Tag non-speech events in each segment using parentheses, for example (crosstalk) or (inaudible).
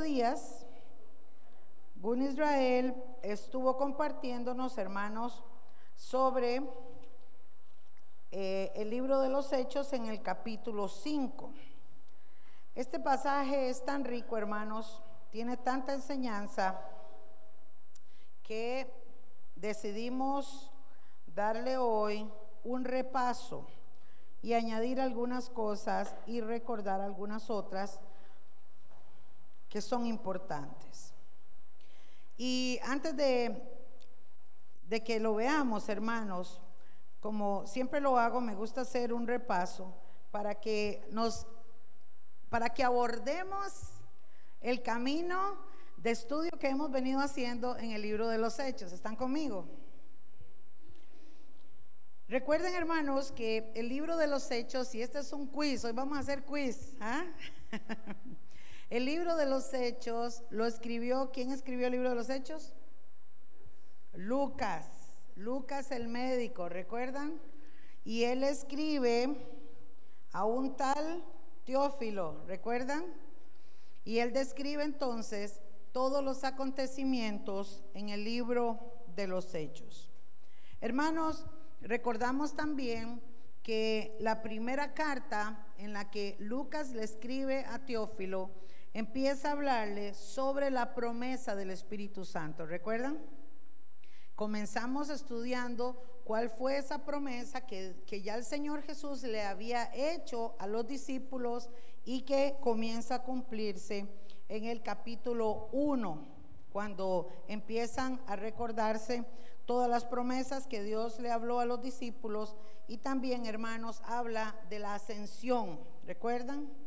días, Gun Israel estuvo compartiéndonos, hermanos, sobre eh, el libro de los Hechos en el capítulo 5. Este pasaje es tan rico, hermanos, tiene tanta enseñanza que decidimos darle hoy un repaso y añadir algunas cosas y recordar algunas otras que son importantes. Y antes de, de que lo veamos, hermanos, como siempre lo hago, me gusta hacer un repaso para que nos para que abordemos el camino de estudio que hemos venido haciendo en el libro de los Hechos. ¿Están conmigo? Recuerden, hermanos, que el libro de los Hechos, y este es un quiz, hoy vamos a hacer quiz. ¿ah? (laughs) el libro de los Hechos lo escribió, ¿quién escribió el libro de los Hechos? Lucas, Lucas el médico, ¿recuerdan? Y él escribe a un tal Teófilo, ¿recuerdan? Y él describe entonces todos los acontecimientos en el libro de los Hechos. Hermanos, Recordamos también que la primera carta en la que Lucas le escribe a Teófilo empieza a hablarle sobre la promesa del Espíritu Santo. ¿Recuerdan? Comenzamos estudiando cuál fue esa promesa que, que, ya el Señor Jesús le había hecho a los discípulos y que comienza a cumplirse en el capítulo 1, cuando empiezan a recordarse todas las promesas que Dios le habló a los discípulos y también, hermanos, habla de la ascensión. ¿Recuerdan?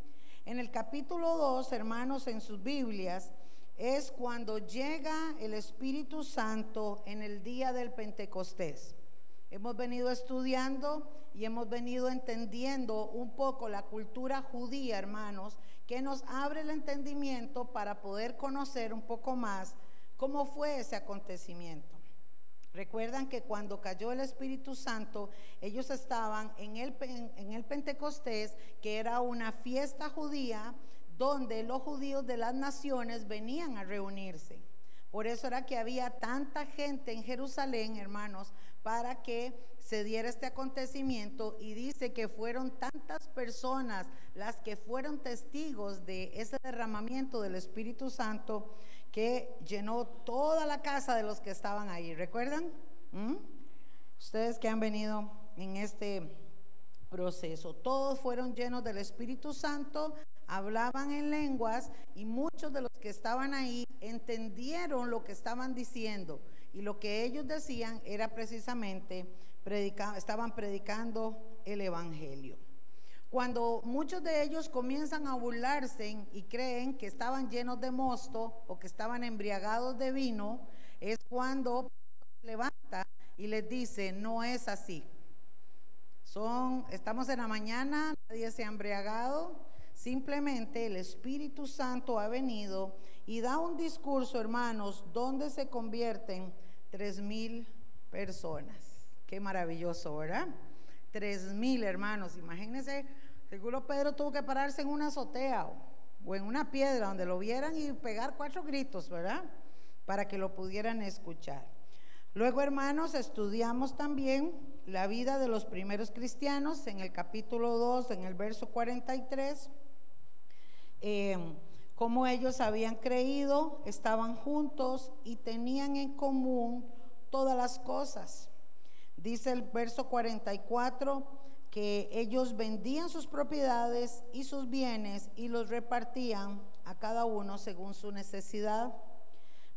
En el capítulo 2, hermanos, en sus Biblias, es cuando llega el Espíritu Santo en el día del Pentecostés. Hemos venido estudiando y hemos venido entendiendo un poco la cultura judía, hermanos, que nos abre el entendimiento para poder conocer un poco más cómo fue ese acontecimiento. Recuerdan que cuando cayó el Espíritu Santo, ellos estaban en el, en el Pentecostés, que era una fiesta judía donde los judíos de las naciones venían a reunirse. Por eso era que había tanta gente en Jerusalén, hermanos, para que se diera este acontecimiento y dice que fueron tantas personas las que fueron testigos de ese derramamiento del Espíritu Santo que llenó toda la casa de los que estaban ahí. ¿Recuerdan? ¿Mm? Ustedes que han venido en este proceso, todos fueron llenos del Espíritu Santo, hablaban en lenguas y muchos de los que estaban ahí entendieron lo que estaban diciendo y lo que ellos decían era precisamente estaban predicando el evangelio. Cuando muchos de ellos comienzan a burlarse y creen que estaban llenos de mosto o que estaban embriagados de vino, es cuando levanta y les dice, no es así. Son, estamos en la mañana, nadie se ha embriagado, simplemente el Espíritu Santo ha venido y da un discurso, hermanos, donde se convierten tres mil personas. Qué maravilloso, ¿verdad? Tres mil hermanos, imagínense, seguro Pedro tuvo que pararse en una azotea o, en una piedra donde lo vieran y pegar cuatro gritos, ¿verdad? Para que lo pudieran escuchar. Luego, hermanos, estudiamos también la vida de los primeros cristianos en el capítulo 2, en el verso 43, eh, cómo ellos habían creído, estaban juntos y tenían en común todas las cosas. Dice el verso 44 que ellos vendían sus propiedades y sus bienes y los repartían a cada uno según su necesidad.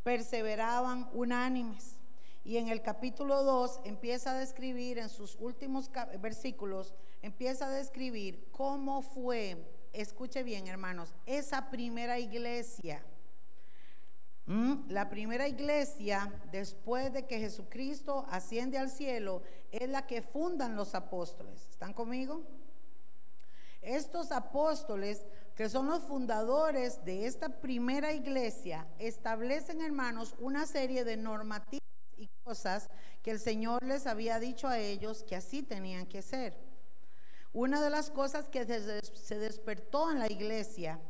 Perseveraban unánimes. Y en el capítulo 2 empieza a describir, en sus últimos versículos, empieza a describir cómo fue, escuche bien hermanos, esa primera iglesia la primera iglesia, después de que Jesucristo asciende al cielo, es la que fundan los apóstoles. ¿Están conmigo? Estos apóstoles, que son los fundadores de esta primera iglesia, establecen, hermanos, una serie de normativas y cosas que el Señor les había dicho a ellos que así tenían que ser. Una de las cosas que se despertó en la iglesia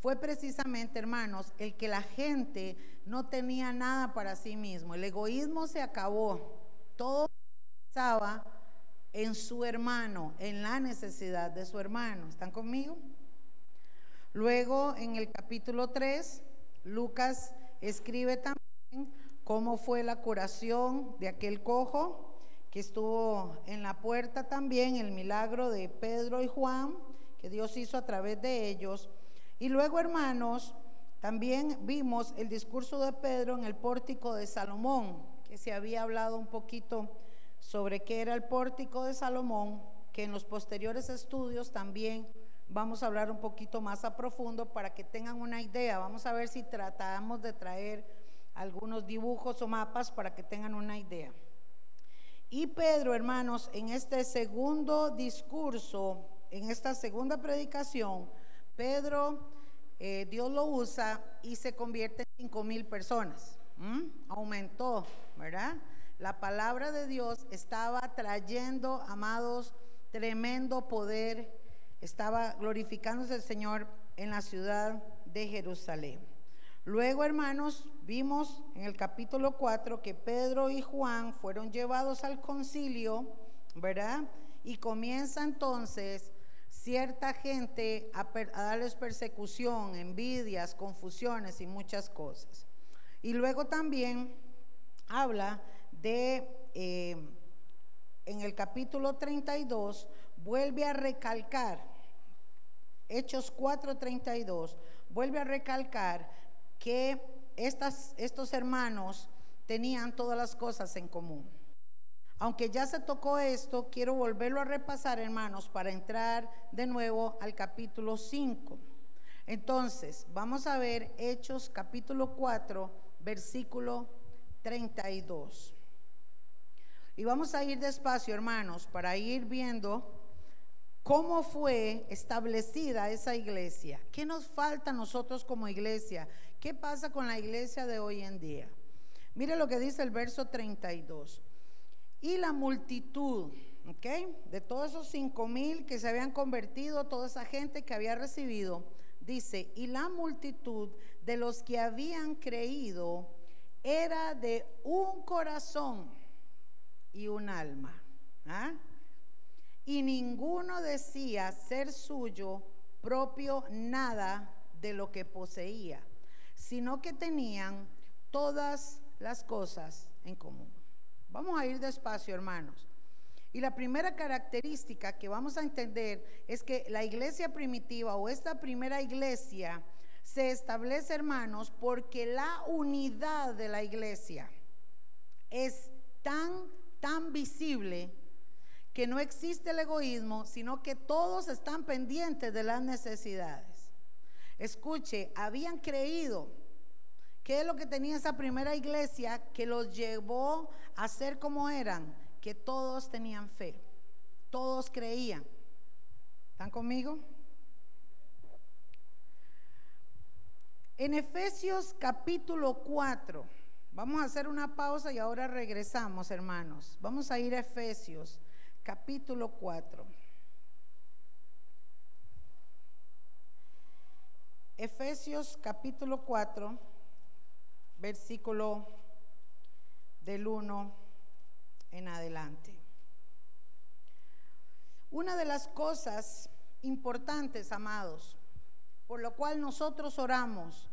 fue precisamente, hermanos, el que la gente no tenía nada para sí mismo. El egoísmo se acabó. Todo estaba en su hermano, en la necesidad de su hermano. ¿Están conmigo? Luego, en el capítulo 3, Lucas escribe también cómo fue la curación de aquel cojo que estuvo en la puerta también, el milagro de Pedro y Juan, que Dios hizo a través de ellos. Y luego, hermanos, también vimos el discurso de Pedro en el pórtico de Salomón, que se había hablado un poquito sobre qué era el pórtico de Salomón, que en los posteriores estudios también vamos a hablar un poquito más a profundo para que tengan una idea. Vamos a ver si tratamos de traer algunos dibujos o mapas para que tengan una idea. Y Pedro, hermanos, en este segundo discurso, en esta segunda predicación, Pedro, eh, Dios lo usa y se convierte en cinco mil personas. Aumentó, ¿verdad? La palabra de Dios estaba trayendo, amados, tremendo poder. Estaba glorificándose el Señor en la ciudad de Jerusalén. Luego, hermanos, vimos en el capítulo 4 que Pedro y Juan fueron llevados al concilio, ¿verdad? Y comienza entonces cierta gente a, darles persecución, envidias, confusiones y muchas cosas. Y luego también habla de, eh, en el capítulo 32, vuelve a recalcar, Hechos 4:32, vuelve a recalcar que estas, estos hermanos tenían todas las cosas en común. Aunque ya se tocó esto, quiero volverlo a repasar, hermanos, para entrar de nuevo al capítulo 5. Entonces, vamos a ver Hechos capítulo 4, versículo 32. Y vamos a ir despacio, hermanos, para ir viendo cómo fue establecida esa iglesia. ¿Qué nos falta a nosotros como iglesia? ¿Qué pasa con la iglesia de hoy en día? Mire lo que dice el verso 32. Y la multitud, ¿ok? De todos esos cinco mil que se habían convertido, toda esa gente que había recibido, dice, y la multitud de los que habían creído era de un corazón y un alma. ¿ah? Y ninguno decía ser suyo propio nada de lo que poseía, sino que tenían todas las cosas en común. Vamos a ir despacio, hermanos. Y la primera característica que vamos a entender es que la iglesia primitiva o esta primera iglesia se establece, hermanos, porque la unidad de la iglesia es tan tan visible que no existe el egoísmo, sino que todos están pendientes de las necesidades. Escuche, habían creído. ¿Qué es lo que tenía esa primera iglesia que los llevó a ser como eran? Que todos tenían fe, todos creían. ¿Están conmigo? En Efesios capítulo 4, Vamos a hacer una pausa y ahora regresamos, hermanos. Vamos a ir a Efesios, capítulo 4. Efesios capítulo 4, versículo del 1 en adelante. Una de las cosas importantes, amados, por lo cual nosotros oramos,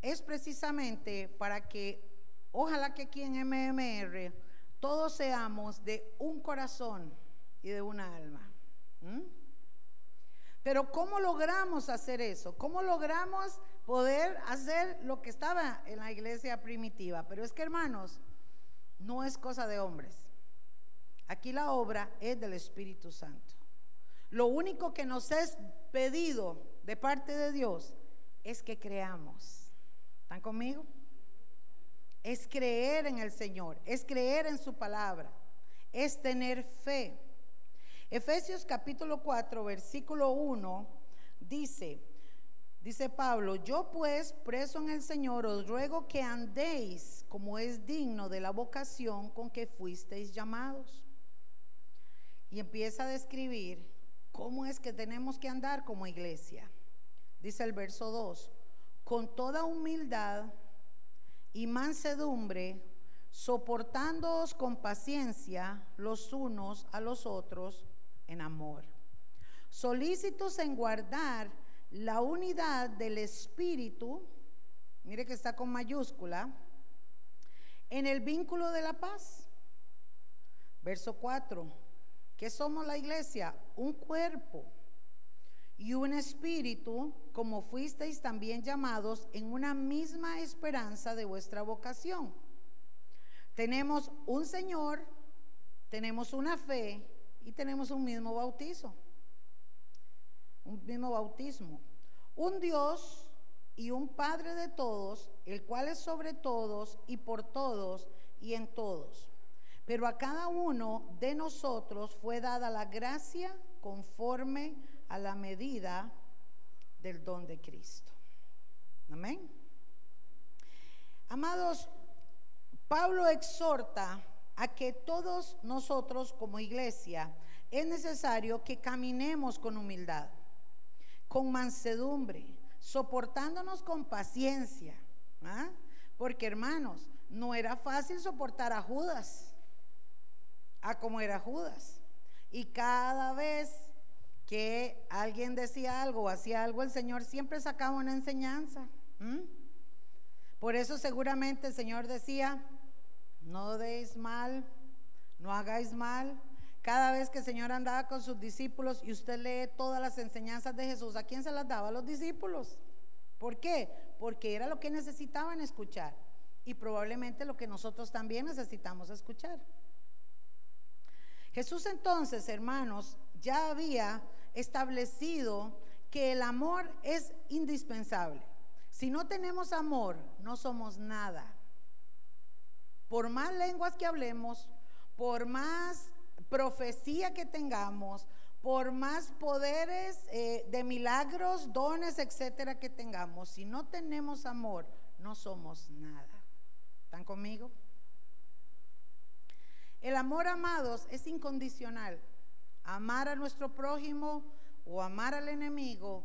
es precisamente para que, ojalá que aquí en MMR, todos seamos de un corazón y de una alma. Pero ¿cómo logramos hacer eso? ¿Cómo logramos poder hacer lo que estaba en la iglesia primitiva? Pero es que hermanos, no es cosa de hombres. Aquí la obra es del Espíritu Santo. Lo único que nos es pedido de parte de Dios es que creamos. ¿Están conmigo? Es creer en el Señor, es creer en su palabra, es tener fe. Efesios capítulo 4, versículo 1 dice, dice Pablo, yo pues preso en el Señor os ruego que andéis como es digno de la vocación con que fuisteis llamados. Y empieza a describir cómo es que tenemos que andar como iglesia. dice el verso 2, con toda humildad y mansedumbre, soportándoos con paciencia los unos a los otros en amor, solícitos en guardar la unidad del Espíritu, mire que está con mayúscula, en el vínculo de la paz. Verso 4, ¿qué somos la iglesia? Un cuerpo y un espíritu, como fuisteis también llamados en una misma esperanza de vuestra vocación. Tenemos un Señor, tenemos una fe y tenemos un mismo bautizo, un mismo bautismo. Un Dios y un Padre de todos, el cual es sobre todos y por todos y en todos. Pero a cada uno de nosotros fue dada la gracia conforme a la medida del don de Cristo. Amén. Amados, Pablo exhorta a que todos nosotros como iglesia es necesario que caminemos con humildad, con mansedumbre, soportándonos con paciencia. ¿ah? Porque hermanos, no era fácil soportar a Judas, a como era Judas. Y cada vez que alguien decía algo o hacía algo, el Señor siempre sacaba una enseñanza. Por eso seguramente el Señor decía, no deis mal, no hagáis mal. Cada vez que el Señor andaba con sus discípulos y usted lee todas las enseñanzas de Jesús, ¿a quién se las daba? A los discípulos. ¿Por qué? Porque era lo que necesitaban escuchar y probablemente lo que nosotros también necesitamos escuchar. Jesús entonces, hermanos, ya había establecido que el amor es indispensable. Si no tenemos amor, no somos nada. Por más lenguas que hablemos, por más profecía que tengamos, por más poderes eh, de milagros, dones, etcétera que tengamos, si no tenemos amor, no somos nada. ¿Están conmigo? El amor, amados, es incondicional. Amar a nuestro prójimo o amar al enemigo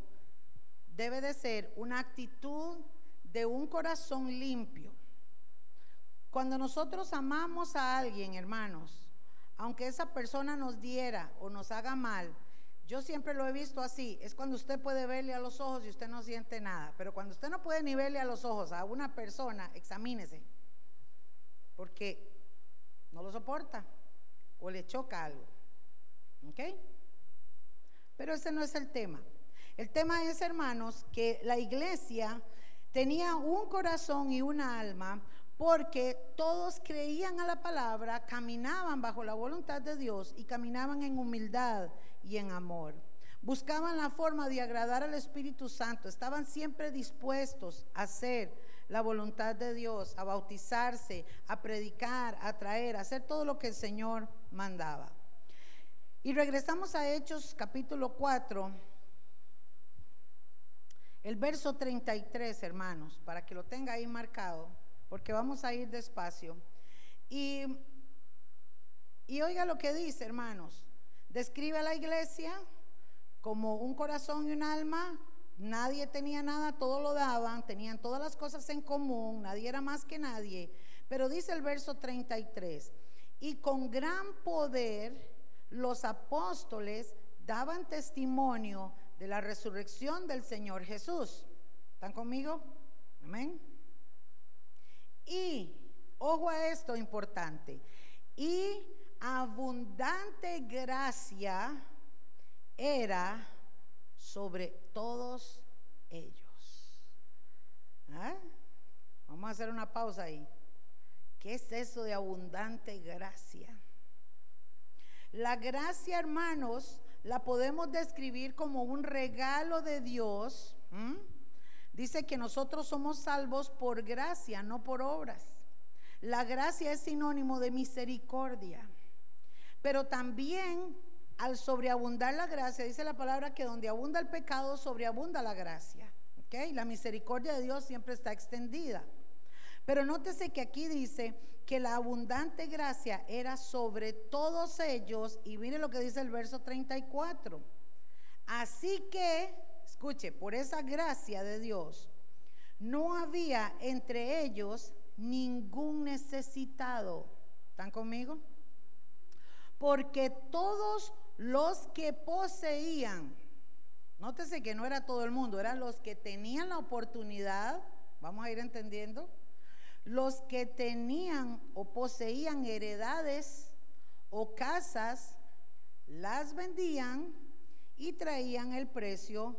debe de ser una actitud de un corazón limpio. Cuando nosotros amamos a alguien, hermanos, aunque esa persona nos diera o nos haga mal, yo siempre lo he visto así, es cuando usted puede verle a los ojos y usted no siente nada, pero cuando usted no puede ni verle a los ojos a una persona, examínese, porque no lo soporta o le choca algo. ¿Ok? Pero ese no es el tema. El tema es, hermanos, que la iglesia tenía un corazón y una alma porque todos creían a la palabra, caminaban bajo la voluntad de Dios y caminaban en humildad y en amor. Buscaban la forma de agradar al Espíritu Santo, estaban siempre dispuestos a hacer la voluntad de Dios, a bautizarse, a predicar, a traer, a hacer todo lo que el Señor mandaba. Y regresamos a Hechos capítulo 4, el verso 33, hermanos, para que lo tenga ahí marcado, porque vamos a ir despacio. Y, y oiga lo que dice, hermanos. Describe a la iglesia como un corazón y un alma. Nadie tenía nada, todo lo daban, tenían todas las cosas en común, nadie era más que nadie. Pero dice el verso 33, y con gran poder los apóstoles daban testimonio de la resurrección del Señor Jesús. ¿Están conmigo? Amén. Y, ojo a esto importante, y abundante gracia era sobre todos ellos. ¿Ah? Vamos a hacer una pausa ahí. ¿Qué es eso de abundante gracia? La gracia, hermanos, la podemos describir como un regalo de Dios. Dice que nosotros somos salvos por gracia, no por obras. La gracia es sinónimo de misericordia. Pero también al sobreabundar la gracia, dice la palabra que donde abunda el pecado, sobreabunda la gracia. ¿okay? La misericordia de Dios siempre está extendida. Pero nótese que aquí dice que la abundante gracia era sobre todos ellos. Y mire lo que dice el verso 34. Así que, escuche, por esa gracia de Dios, no había entre ellos ningún necesitado. ¿Están conmigo? Porque todos los que poseían, nótese que no era todo el mundo, eran los que tenían la oportunidad, vamos a ir entendiendo, los que tenían o poseían heredades o casas, las vendían y traían el precio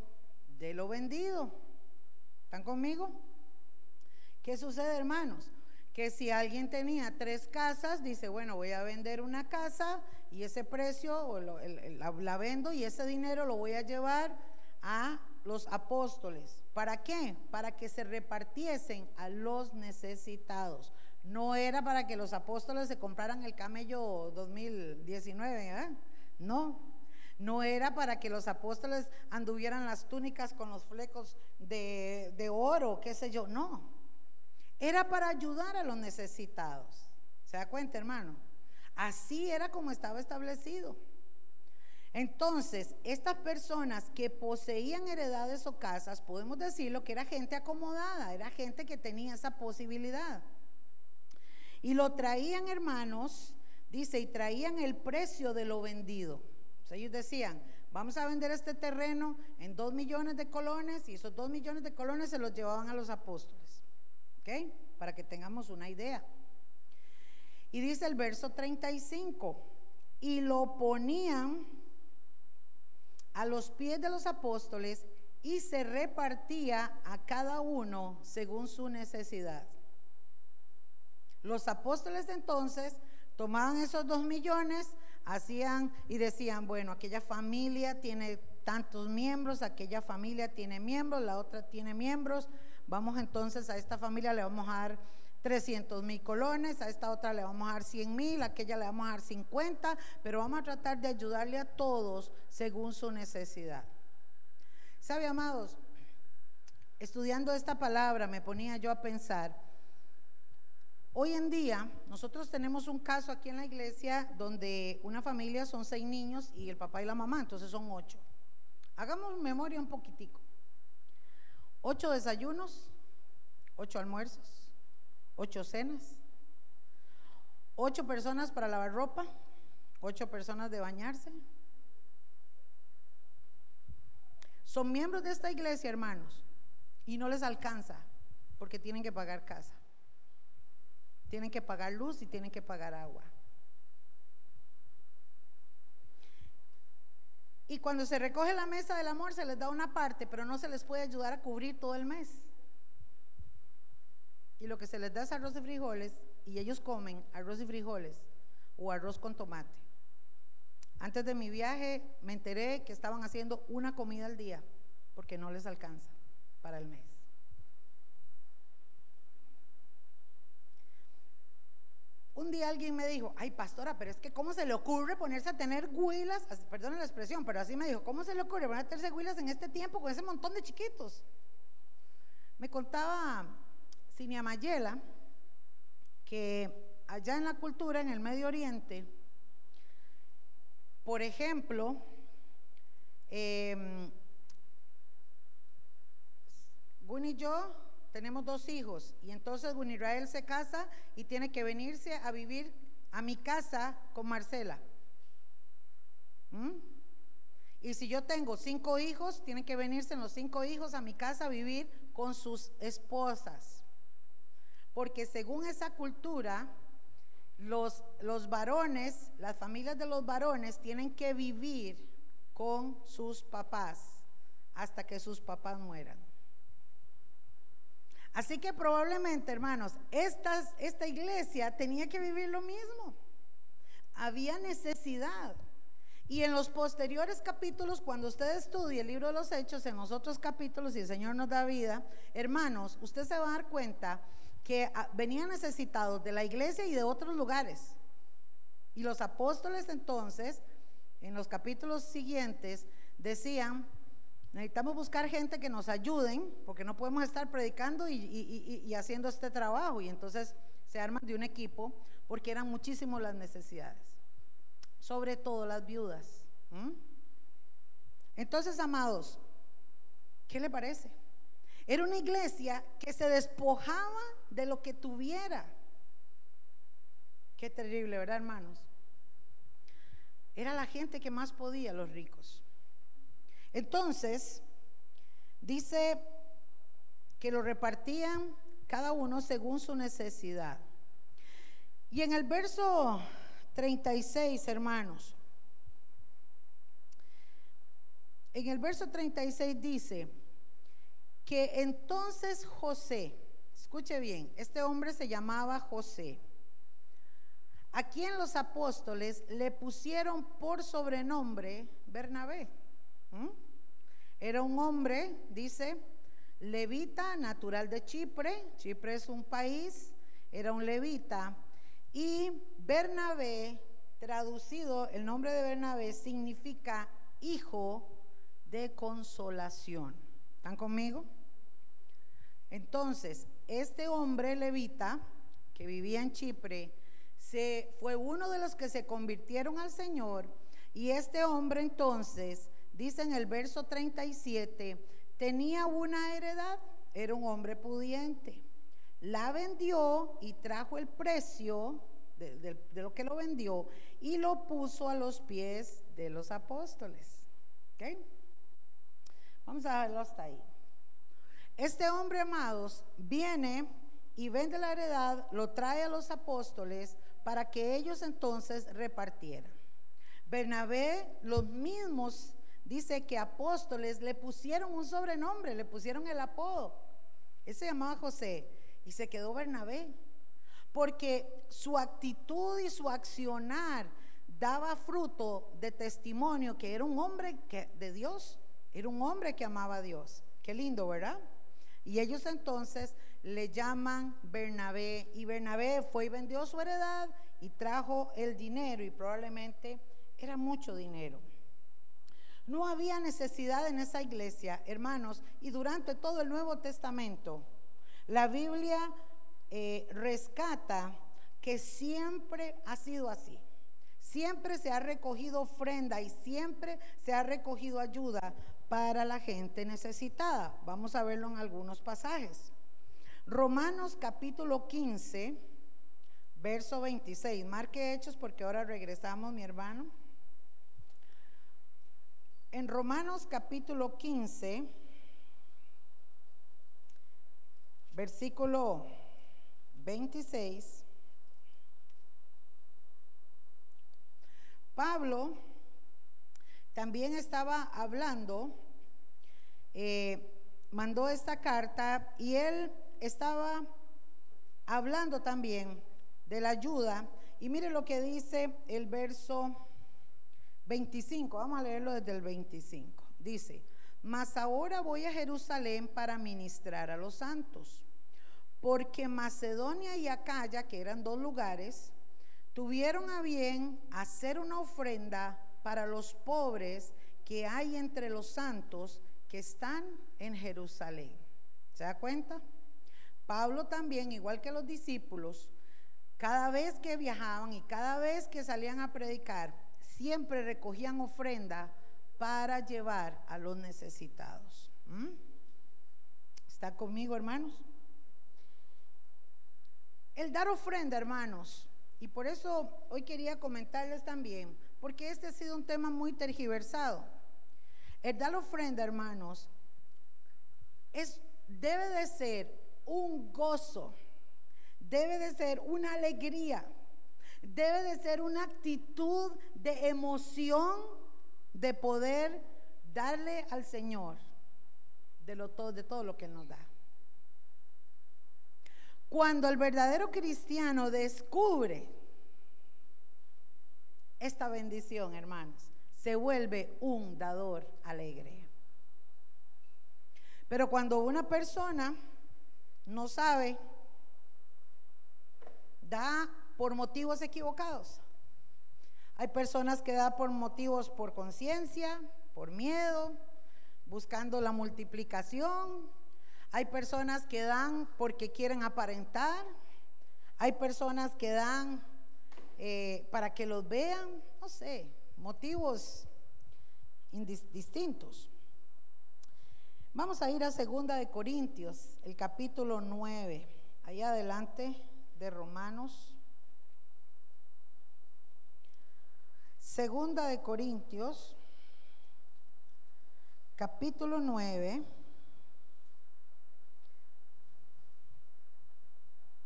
de lo vendido. ¿Están conmigo? ¿Qué sucede, hermanos? Que si alguien tenía tres casas, dice, bueno, voy a vender una casa y ese precio la, vendo y ese dinero lo voy a llevar a los apóstoles. ¿Para qué? Para que se repartiesen a los necesitados. No era para que los apóstoles se compraran el camello 2019, ¿eh? No, no era para que los apóstoles anduvieran las túnicas con los flecos de, de oro, qué sé yo, no. Era para ayudar a los necesitados. ¿Se da cuenta, hermano? Así era como estaba establecido. Entonces, estas personas que poseían heredades o casas, podemos decirlo que era gente acomodada, era gente que tenía esa posibilidad. Y lo traían, hermanos, dice, y traían el precio de lo vendido ellos decían, vamos a vender este terreno en dos millones de colones y esos dos millones de colones se los llevaban a los apóstoles. ¿Ok? Para que tengamos una idea. Y dice el verso 35, y lo ponían a los pies de los apóstoles y se repartía a cada uno según su necesidad. Los apóstoles entonces tomaban esos dos millones, hacían y decían, bueno, aquella familia tiene tantos miembros, aquella familia tiene miembros, la otra tiene miembros, vamos entonces a esta familia le vamos a dar 300 mil colones, a esta otra le vamos a dar 100 mil, a aquella le vamos a dar 50, pero vamos a tratar de ayudarle a todos según su necesidad. ¿Sabe, amados? Estudiando esta palabra me ponía yo a pensar, Hoy en día nosotros tenemos un caso aquí en la iglesia donde una familia son seis niños y el papá y la mamá, entonces son ocho. Hagamos memoria un poquitico. Ocho desayunos, ocho almuerzos, ocho cenas, ocho personas para lavar ropa, ocho personas de bañarse. Son miembros de esta iglesia, hermanos, y no les alcanza porque tienen que pagar casa. Tienen que pagar luz y tienen que pagar agua. Y cuando se recoge la mesa del amor se les da una parte, pero no se les puede ayudar a cubrir todo el mes. Y lo que se les da es arroz y frijoles y ellos comen arroz y frijoles o arroz con tomate. Antes de mi viaje me enteré que estaban haciendo una comida al día porque no les alcanza para el mes. Un día alguien me dijo, ay pastora, pero es que ¿cómo se le ocurre ponerse a tener huilas? Perdón la expresión, pero así me dijo, ¿cómo se le ocurre ponerse huilas en este tiempo con ese montón de chiquitos? Me contaba Cinia Mayela que allá en la cultura, en el Medio Oriente, por ejemplo, eh, y yo tenemos dos hijos y entonces Israel se casa y tiene que venirse a vivir a mi casa con Marcela. ¿Mm? Y si yo tengo cinco hijos, tienen que venirse los cinco hijos a mi casa a vivir con sus esposas. Porque según esa cultura, los, los varones, las familias de los varones tienen que vivir con sus papás hasta que sus papás mueran. Así que probablemente, hermanos, esta iglesia tenía que vivir lo mismo. Había necesidad. Y en los posteriores capítulos, cuando usted estudie el libro de los hechos, en los otros capítulos, y el Señor nos da vida, hermanos, usted se va a dar cuenta que ah, venían necesitados de la iglesia y de otros lugares. Y los apóstoles entonces, en los capítulos siguientes, decían, Necesitamos buscar gente que nos ayuden, porque no podemos estar predicando y, haciendo este trabajo. Y entonces se arman de un equipo, porque eran muchísimas las necesidades, sobre todo las viudas. Entonces, amados, ¿Qué le parece? Era una iglesia que se despojaba de lo que tuviera. Qué terrible, ¿verdad, hermanos? Era la gente que más podía, los ricos. Entonces, dice que lo repartían cada uno según su necesidad. Y en el verso 36, hermanos, en el verso 36 dice que entonces José, escuche bien, este hombre se llamaba José, a quien los apóstoles le pusieron por sobrenombre Bernabé. Era un hombre, dice, levita, natural de Chipre, Chipre es un país, era un levita, y Bernabé, traducido, el nombre de Bernabé significa hijo de consolación. ¿Están conmigo? Entonces, este hombre levita que vivía en Chipre, se, fue uno de los que se convirtieron al Señor y este hombre entonces, dice en el verso 37, tenía una heredad, era un hombre pudiente. La vendió y trajo el precio de, lo que lo vendió y lo puso a los pies de los apóstoles. Vamos a verlo hasta ahí. Este hombre, amados, viene y vende la heredad, lo trae a los apóstoles para que ellos entonces repartieran. Bernabé, los mismos dice que apóstoles le pusieron un sobrenombre, le pusieron el apodo. Él se llamaba José y se quedó Bernabé. Porque su actitud y su accionar daba fruto de testimonio que era un hombre que, de Dios, era un hombre que amaba a Dios. Qué lindo, ¿verdad? Y ellos entonces le llaman Bernabé. Y Bernabé fue y vendió su heredad y trajo el dinero y probablemente era mucho dinero. No había necesidad en esa iglesia, hermanos, y durante todo el Nuevo Testamento, la Biblia eh, rescata que siempre ha sido así. Siempre se ha recogido ofrenda y siempre se ha recogido ayuda para la gente necesitada. Vamos a verlo en algunos pasajes. Romanos capítulo 15, verso 26. Marque hechos porque ahora regresamos, mi hermano. En Romanos capítulo 15, versículo 26, Pablo también estaba hablando, eh, mandó esta carta y él estaba hablando también de la ayuda. Y mire lo que dice el verso 25, vamos a leerlo desde el 25. Dice, mas ahora voy a Jerusalén para ministrar a los santos, porque Macedonia y Acaya, que eran dos lugares, tuvieron a bien hacer una ofrenda para los pobres que hay entre los santos que están en Jerusalén. ¿Se da cuenta? Pablo también, igual que los discípulos, cada vez que viajaban y cada vez que salían a predicar, siempre recogían ofrenda para llevar a los necesitados. ¿Mm? ¿Está conmigo, hermanos? El dar ofrenda, hermanos, y por eso hoy quería comentarles también, porque este ha sido un tema muy tergiversado. El dar ofrenda, hermanos, es, debe de ser un gozo, debe de ser una alegría debe de ser una actitud de emoción de poder darle al Señor de, lo, todo, de todo lo que Él nos da. Cuando el verdadero cristiano descubre esta bendición, hermanos, se vuelve un dador alegre. Pero cuando una persona no sabe, da por motivos equivocados. Hay personas que dan por motivos por conciencia, por miedo, buscando la multiplicación. Hay personas que dan porque quieren aparentar. Hay personas que dan eh, para que los vean, no sé, motivos distintos. Vamos a ir a Segunda de Corintios, el capítulo 9, ahí adelante de Romanos. Segunda de Corintios, capítulo 9.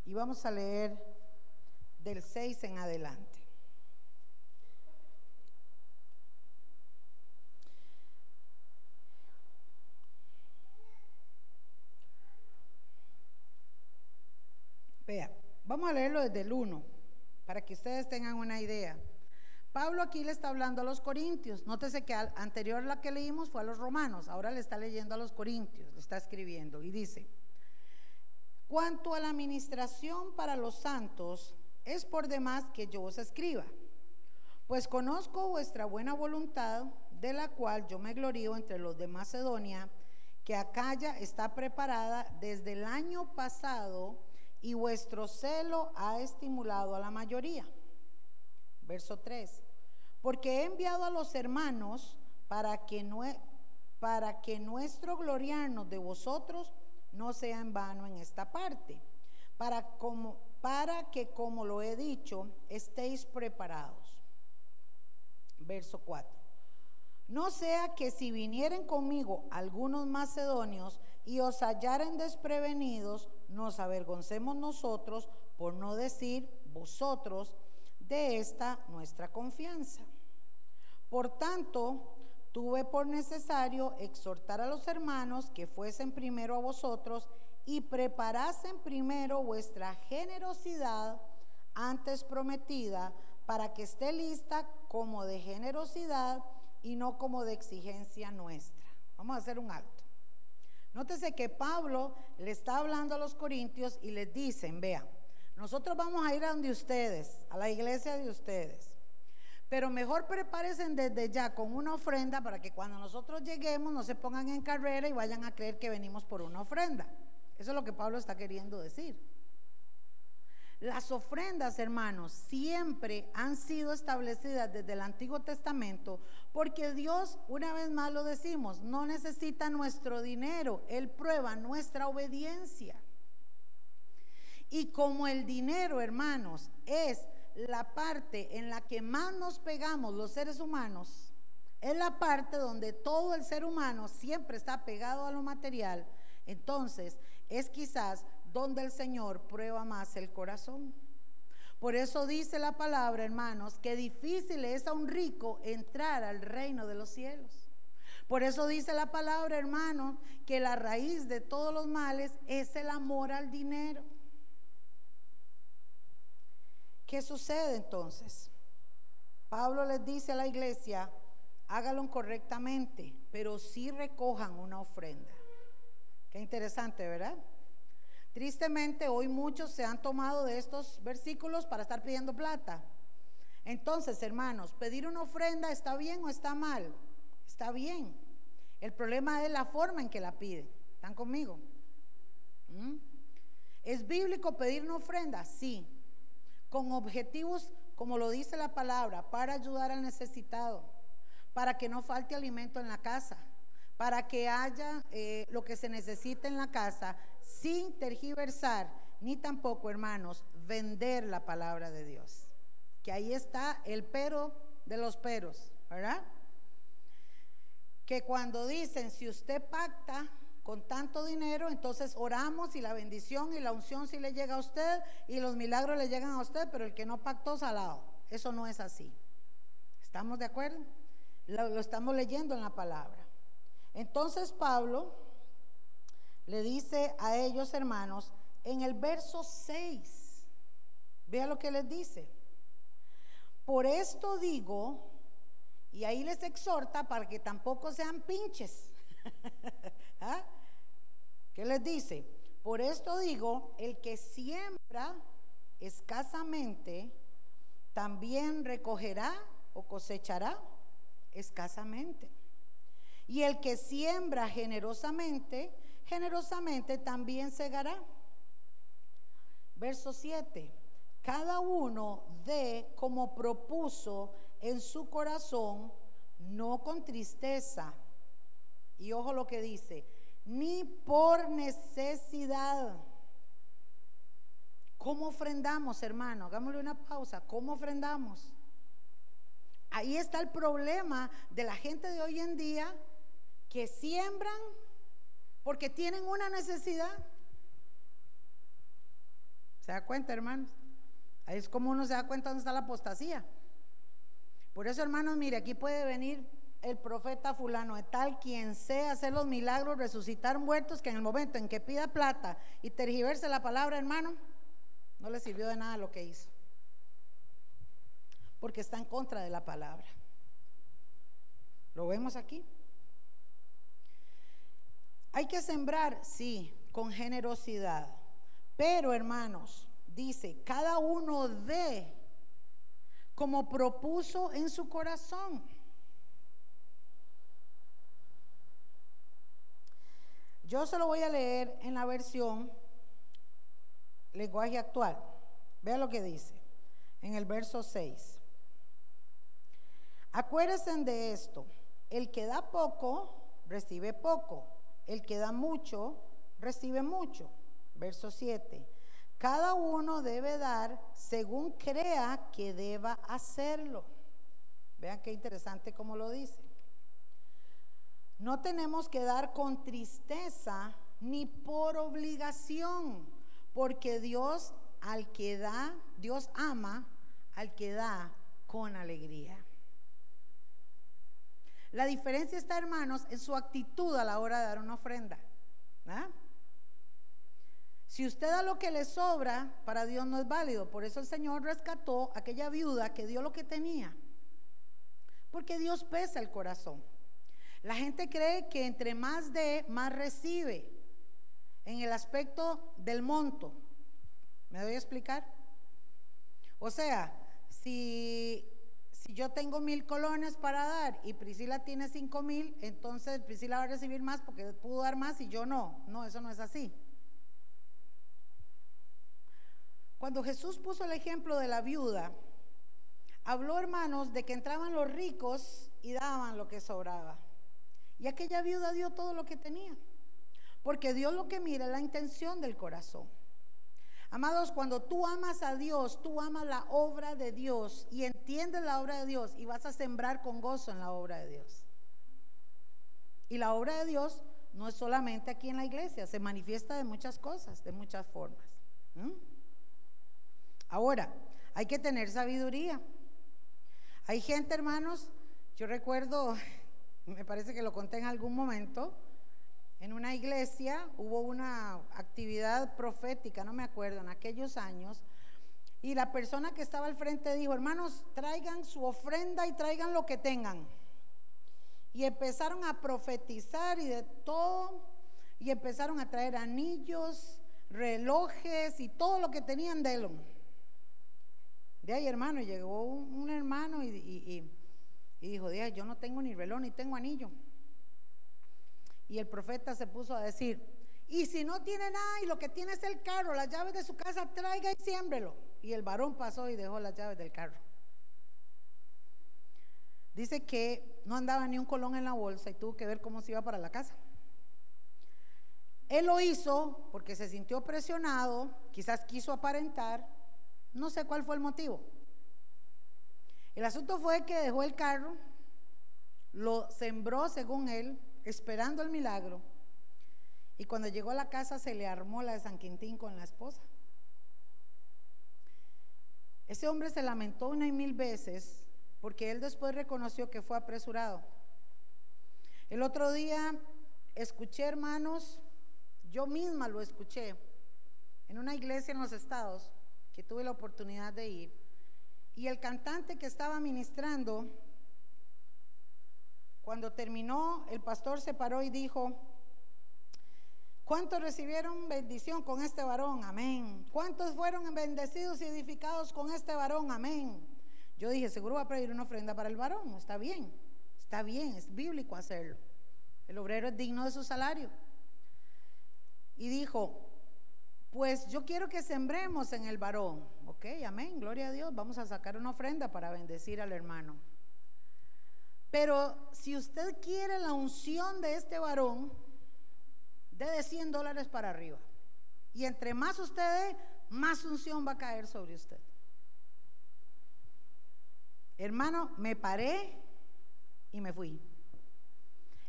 Y vamos a leer del 6 en adelante. Vea, vamos a leerlo desde el 1 para que ustedes tengan una idea. Pablo aquí le está hablando a los corintios. Nótese que anterior la que leímos fue a los romanos, ahora le está leyendo a los corintios, lo está escribiendo y dice, cuanto a la administración para los santos, es por demás que yo os escriba, pues conozco vuestra buena voluntad, de la cual yo me glorío entre los de Macedonia, que Acaya está preparada desde el año pasado y vuestro celo ha estimulado a la mayoría. Verso 3. Porque he enviado a los hermanos para que, para que nuestro gloriarnos de vosotros no sea en vano en esta parte, para, como, para que, como lo he dicho, estéis preparados. Verso 4. No sea que si vinieren conmigo algunos macedonios y os hallaren desprevenidos, nos avergoncemos nosotros, por no decir vosotros, de esta nuestra confianza. Por tanto, tuve por necesario exhortar a los hermanos que fuesen primero a vosotros y preparasen primero vuestra generosidad antes prometida, para que esté lista como de generosidad y no como de exigencia nuestra. Vamos a hacer un alto. Nótese que Pablo le está hablando a los corintios y les dicen, vean, nosotros vamos a ir a donde ustedes, a la iglesia de ustedes. Pero mejor prepárense desde ya con una ofrenda para que cuando nosotros lleguemos no se pongan en carrera y vayan a creer que venimos por una ofrenda. Eso es lo que Pablo está queriendo decir. Las ofrendas, hermanos, siempre han sido establecidas desde el Antiguo Testamento porque Dios, una vez más lo decimos, no necesita nuestro dinero, Él prueba nuestra obediencia. Y como el dinero, hermanos, es la parte en la que más nos pegamos los seres humanos, es la parte donde todo el ser humano siempre está pegado a lo material, entonces es quizás donde el Señor prueba más el corazón. Por eso dice la palabra, hermanos, que difícil es a un rico entrar al reino de los cielos. Por eso dice la palabra, hermanos, que la raíz de todos los males es el amor al dinero. ¿Qué sucede entonces? Pablo les dice a la iglesia, hágalo correctamente, pero sí recojan una ofrenda. Qué interesante, ¿verdad? Tristemente, hoy muchos se han tomado de estos versículos para estar pidiendo plata. Entonces, hermanos, pedir una ofrenda está bien o está mal? Está bien. El problema es la forma en que la pide. ¿Están conmigo? ¿Mm? ¿Es bíblico pedir una ofrenda? Sí con objetivos, como lo dice la palabra, para ayudar al necesitado, para que no falte alimento en la casa, para que haya eh, lo que se necesite en la casa, sin tergiversar, ni tampoco, hermanos, vender la palabra de Dios. Que ahí está el pero de los peros, ¿verdad? Que cuando dicen, si usted pacta, con tanto dinero, entonces oramos y la bendición y la unción sí le llega a usted y los milagros le llegan a usted, pero el que no pactó salado. Eso no es así. ¿Estamos de acuerdo? Lo, lo estamos leyendo en la palabra. Entonces Pablo le dice a ellos, hermanos, en el verso 6, vea lo que les dice. Por esto digo, y ahí les exhorta para que tampoco sean pinches. (laughs) ¿Ah? ¿Qué les dice? Por esto digo, el que siembra escasamente, también recogerá o cosechará escasamente. Y el que siembra generosamente, generosamente también segará. Verso 7. Cada uno dé como propuso en su corazón, no con tristeza y ojo lo que dice, ni por necesidad. ¿Cómo ofrendamos, hermano? Hagámosle una pausa. ¿Cómo ofrendamos? Ahí está el problema de la gente de hoy en día que siembran porque tienen una necesidad. ¿Se da cuenta, hermanos? Ahí es como uno se da cuenta dónde está la apostasía. Por eso, hermanos, mire, aquí puede venir el profeta fulano de tal quien sea hacer los milagros, resucitar muertos, que en el momento en que pida plata y tergiverse la palabra, hermano, no le sirvió de nada lo que hizo. Porque está en contra de la palabra. ¿Lo vemos aquí? Hay que sembrar, sí, con generosidad. Pero, hermanos, dice, cada uno de como propuso en su corazón. Yo se lo voy a leer en la versión lenguaje actual. Vea lo que dice en el verso 6. Acuérdense de esto. El que da poco, recibe poco. El que da mucho, recibe mucho. Verso 7. Cada uno debe dar según crea que deba hacerlo. Vean qué interesante como lo dice. No tenemos que dar con tristeza ni por obligación, porque Dios al que da, Dios ama al que da con alegría. La diferencia está, hermanos, en su actitud a la hora de dar una ofrenda. Si usted da lo que le sobra, para Dios no es válido. Por eso el Señor rescató a aquella viuda que dio lo que tenía. Porque Dios pesa el corazón. La gente cree que entre más de, más recibe. En el aspecto del monto. ¿Me doy a explicar? O sea, si, si yo tengo mil colones para dar y Priscila tiene cinco mil, entonces Priscila va a recibir más porque pudo dar más y yo no. No, eso no es así. Cuando Jesús puso el ejemplo de la viuda, habló, hermanos, de que entraban los ricos y daban lo que sobraba. Y aquella viuda dio todo lo que tenía. Porque Dios lo que mira es la intención del corazón. Amados, cuando tú amas a Dios, tú amas la obra de Dios y entiendes la obra de Dios y vas a sembrar con gozo en la obra de Dios. Y la obra de Dios no es solamente aquí en la iglesia, se manifiesta de muchas cosas, de muchas formas. Ahora, hay que tener sabiduría. Hay gente, hermanos, yo recuerdo, me parece que lo conté en algún momento, en una iglesia hubo una actividad profética, no me acuerdo, en aquellos años, y la persona que estaba al frente dijo, hermanos, traigan su ofrenda y traigan lo que tengan. Y empezaron a profetizar y de todo, y empezaron a traer anillos, relojes y todo lo que tenían de él. De ahí, hermano, llegó un, hermano y, dijo, de yo no tengo ni reloj ni tengo anillo. Y el profeta se puso a decir, y si no tiene nada y lo que tiene es el carro, las llaves de su casa, traiga y siémbrelo. Y el varón pasó y dejó las llaves del carro. Dice que no andaba ni un colón en la bolsa y tuvo que ver cómo se iba para la casa. Él lo hizo porque se sintió presionado, quizás quiso aparentar, no sé cuál fue el motivo. El asunto fue que dejó el carro, lo sembró según él, esperando el milagro. Y cuando llegó a la casa se le armó la de San Quintín con la esposa. Ese hombre se lamentó una y mil veces porque él después reconoció que fue apresurado. El otro día escuché, hermanos, yo misma lo escuché en una iglesia en los estados que tuve la oportunidad de ir, y el cantante que estaba ministrando, cuando terminó, el pastor se paró y dijo, ¿cuántos recibieron bendición con este varón? Amén. ¿Cuántos fueron bendecidos y edificados con este varón? Amén. Yo dije, seguro va a pedir una ofrenda para el varón, está bien, está bien, es bíblico hacerlo. El obrero es digno de su salario. Y dijo, pues yo quiero que sembremos en el varón. Ok, amén, gloria a Dios. Vamos a sacar una ofrenda para bendecir al hermano. Pero si usted quiere la unción de este varón, de de 100 dólares para arriba. Y entre más usted dé, más unción va a caer sobre usted. Hermano, me paré y me fui.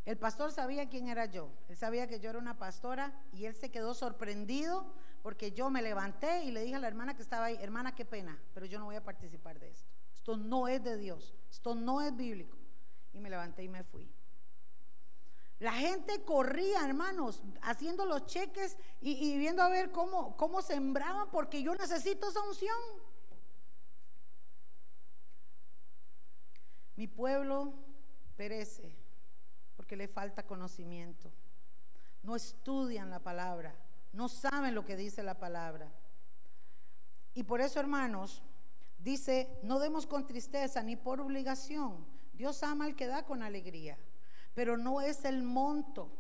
El pastor sabía quién era yo. Él sabía que yo era una pastora y él se quedó sorprendido porque yo me levanté y le dije a la hermana que estaba ahí, hermana, qué pena, pero yo no voy a participar de esto. Esto no es de Dios, esto no es bíblico. Y me levanté y me fui. La gente corría, hermanos, haciendo los cheques y, viendo a ver cómo, cómo sembraban, porque yo necesito esa unción. Mi pueblo perece porque le falta conocimiento. No estudian la palabra, no saben lo que dice la palabra. Y por eso, hermanos, dice, no demos con tristeza ni por obligación. Dios ama al que da con alegría, pero no es el monto,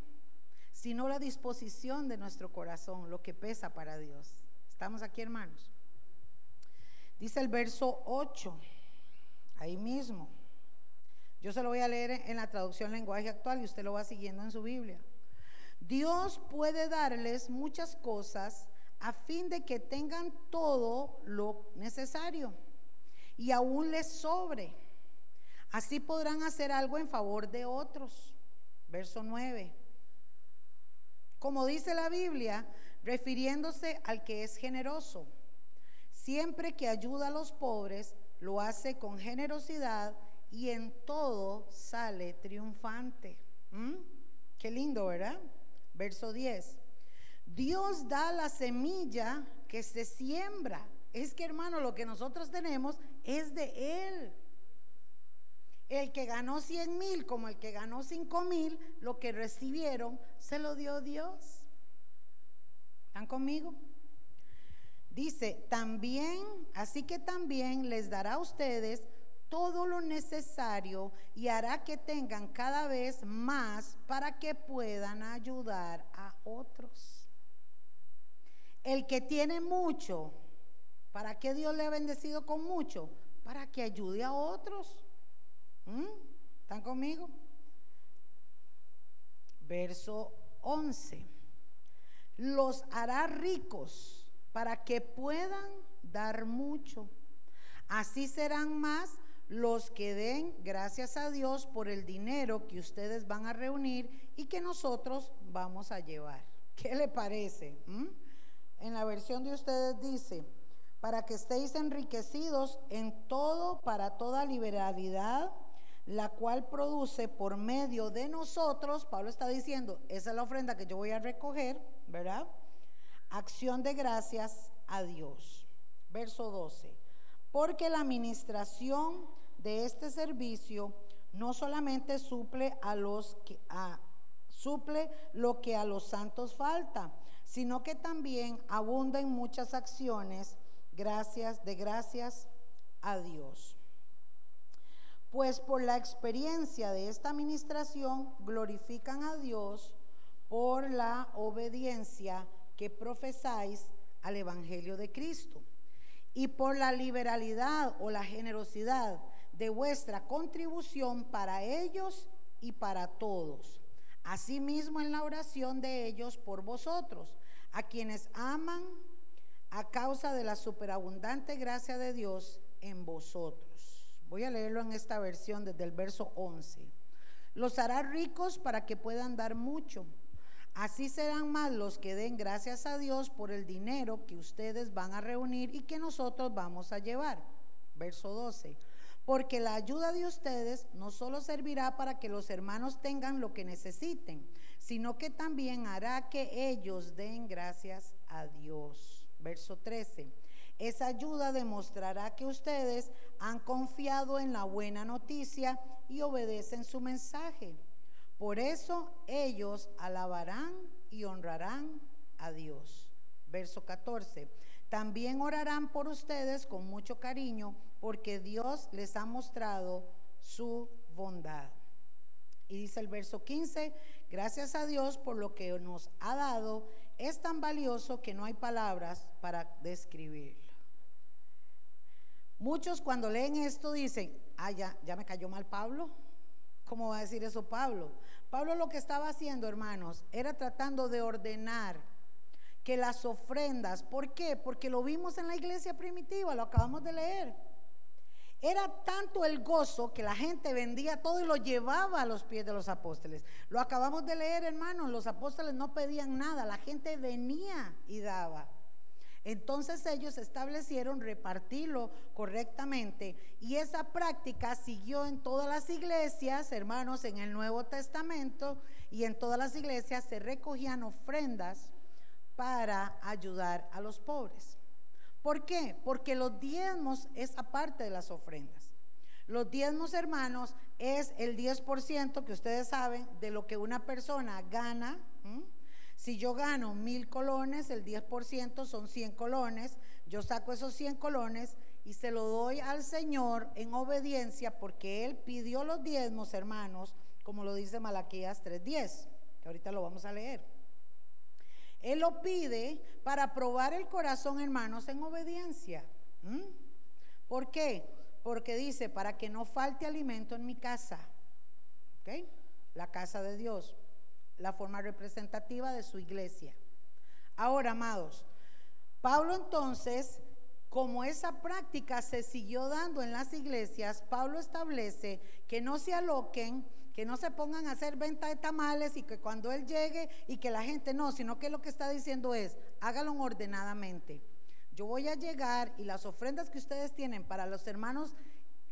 sino la disposición de nuestro corazón lo que pesa para Dios. ¿Estamos aquí, hermanos? Dice el verso 8, ahí mismo. Yo se lo voy a leer en la traducción lenguaje actual y usted lo va siguiendo en su Biblia. Dios puede darles muchas cosas a fin de que tengan todo lo necesario y aún les sobre. Así podrán hacer algo en favor de otros. Verso 9. Como dice la Biblia, refiriéndose al que es generoso. Siempre que ayuda a los pobres, lo hace con generosidad y en todo sale triunfante. ¿Mm? Qué lindo, ¿verdad? Verso 10. Dios da la semilla que se siembra. Es que hermano, lo que nosotros tenemos es de Él. El que ganó 100 mil como el que ganó 5 mil, lo que recibieron, se lo dio Dios. ¿Están conmigo? Dice, también, así que también les dará a ustedes todo lo necesario y hará que tengan cada vez más para que puedan ayudar a otros. El que tiene mucho, ¿para qué Dios le ha bendecido con mucho? Para que ayude a otros. ¿Mm? ¿Están conmigo? Verso 11. Los hará ricos para que puedan dar mucho. Así serán más los que den gracias a Dios por el dinero que ustedes van a reunir y que nosotros vamos a llevar. (laughs) ¿Qué le parece? ¿Mm? En la versión de ustedes dice, para que estéis enriquecidos en todo, para toda liberalidad, la cual produce por medio de nosotros, Pablo está diciendo, esa es la ofrenda que yo voy a recoger, ¿verdad? Acción de gracias a Dios. Verso 12. Porque la administración de este servicio no solamente suple a los que suple lo que a los santos falta, sino que también abunda en muchas acciones gracias de gracias a Dios. Pues por la experiencia de esta administración glorifican a Dios por la obediencia que profesáis al evangelio de Cristo y por la liberalidad o la generosidad de vuestra contribución para ellos y para todos. Asimismo en la oración de ellos por vosotros, a quienes aman a causa de la superabundante gracia de Dios en vosotros. Voy a leerlo en esta versión desde el verso 11. Los hará ricos para que puedan dar mucho. Así serán más los que den gracias a Dios por el dinero que ustedes van a reunir y que nosotros vamos a llevar. Verso 12 porque la ayuda de ustedes no solo servirá para que los hermanos tengan lo que necesiten, sino que también hará que ellos den gracias a Dios. Verso 13. Esa ayuda demostrará que ustedes han confiado en la buena noticia y obedecen su mensaje. Por eso ellos alabarán y honrarán a Dios. Verso 14. También orarán por ustedes con mucho cariño porque Dios les ha mostrado su bondad. Y dice el verso 15, gracias a Dios por lo que nos ha dado, es tan valioso que no hay palabras para describirlo. Muchos cuando leen esto dicen, ah, ya, ya me cayó mal Pablo. ¿Cómo va a decir eso Pablo? Pablo lo que estaba haciendo, hermanos, era tratando de ordenar que las ofrendas, ¿por qué? Porque lo vimos en la iglesia primitiva, lo acabamos de leer. Era tanto el gozo que la gente vendía todo y lo llevaba a los pies de los apóstoles. Lo acabamos de leer, hermanos, los apóstoles no pedían nada, la gente venía y daba. Entonces ellos establecieron repartirlo correctamente y esa práctica siguió en todas las iglesias, hermanos, en el Nuevo Testamento y en todas las iglesias se recogían ofrendas para ayudar a los pobres. ¿Por qué? Porque los diezmos es aparte de las ofrendas. Los diezmos, hermanos, es el 10% que ustedes saben de lo que una persona gana. Si yo gano mil colones, el 10% son 100 colones. Yo saco esos 100 colones y se lo doy al Señor en obediencia porque Él pidió los diezmos, hermanos, como lo dice Malaquías 3.10, que ahorita lo vamos a leer. Él lo pide para probar el corazón, hermanos, en obediencia. ¿Por qué? Porque dice, para que no falte alimento en mi casa. ¿Ok? La casa de Dios, la forma representativa de su iglesia. Ahora, amados, Pablo entonces, como esa práctica se siguió dando en las iglesias, Pablo establece que no se aloquen que no se pongan a hacer venta de tamales y que cuando Él llegue y que la gente no, sino que lo que está diciendo es, hágalo ordenadamente. Yo voy a llegar y las ofrendas que ustedes tienen para los hermanos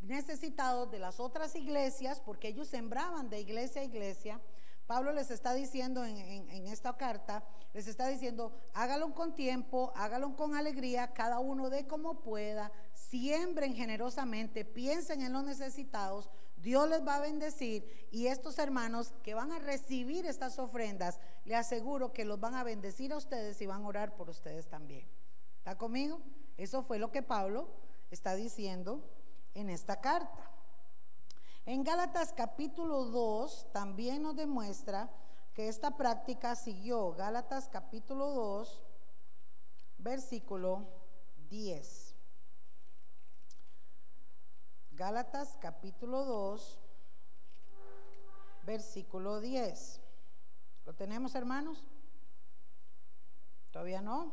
necesitados de las otras iglesias, porque ellos sembraban de iglesia a iglesia, Pablo les está diciendo en, esta carta, les está diciendo, hágalo con tiempo, hágalo con alegría, cada uno de como pueda, siembren generosamente, piensen en los necesitados, Dios les va a bendecir y estos hermanos que van a recibir estas ofrendas, le aseguro que los van a bendecir a ustedes y van a orar por ustedes también. ¿Está conmigo? Eso fue lo que Pablo está diciendo en esta carta. En Gálatas capítulo 2 también nos demuestra que esta práctica siguió. Gálatas capítulo 2, versículo 10. Gálatas capítulo 2, versículo 10. ¿Lo tenemos, hermanos? ¿Todavía no?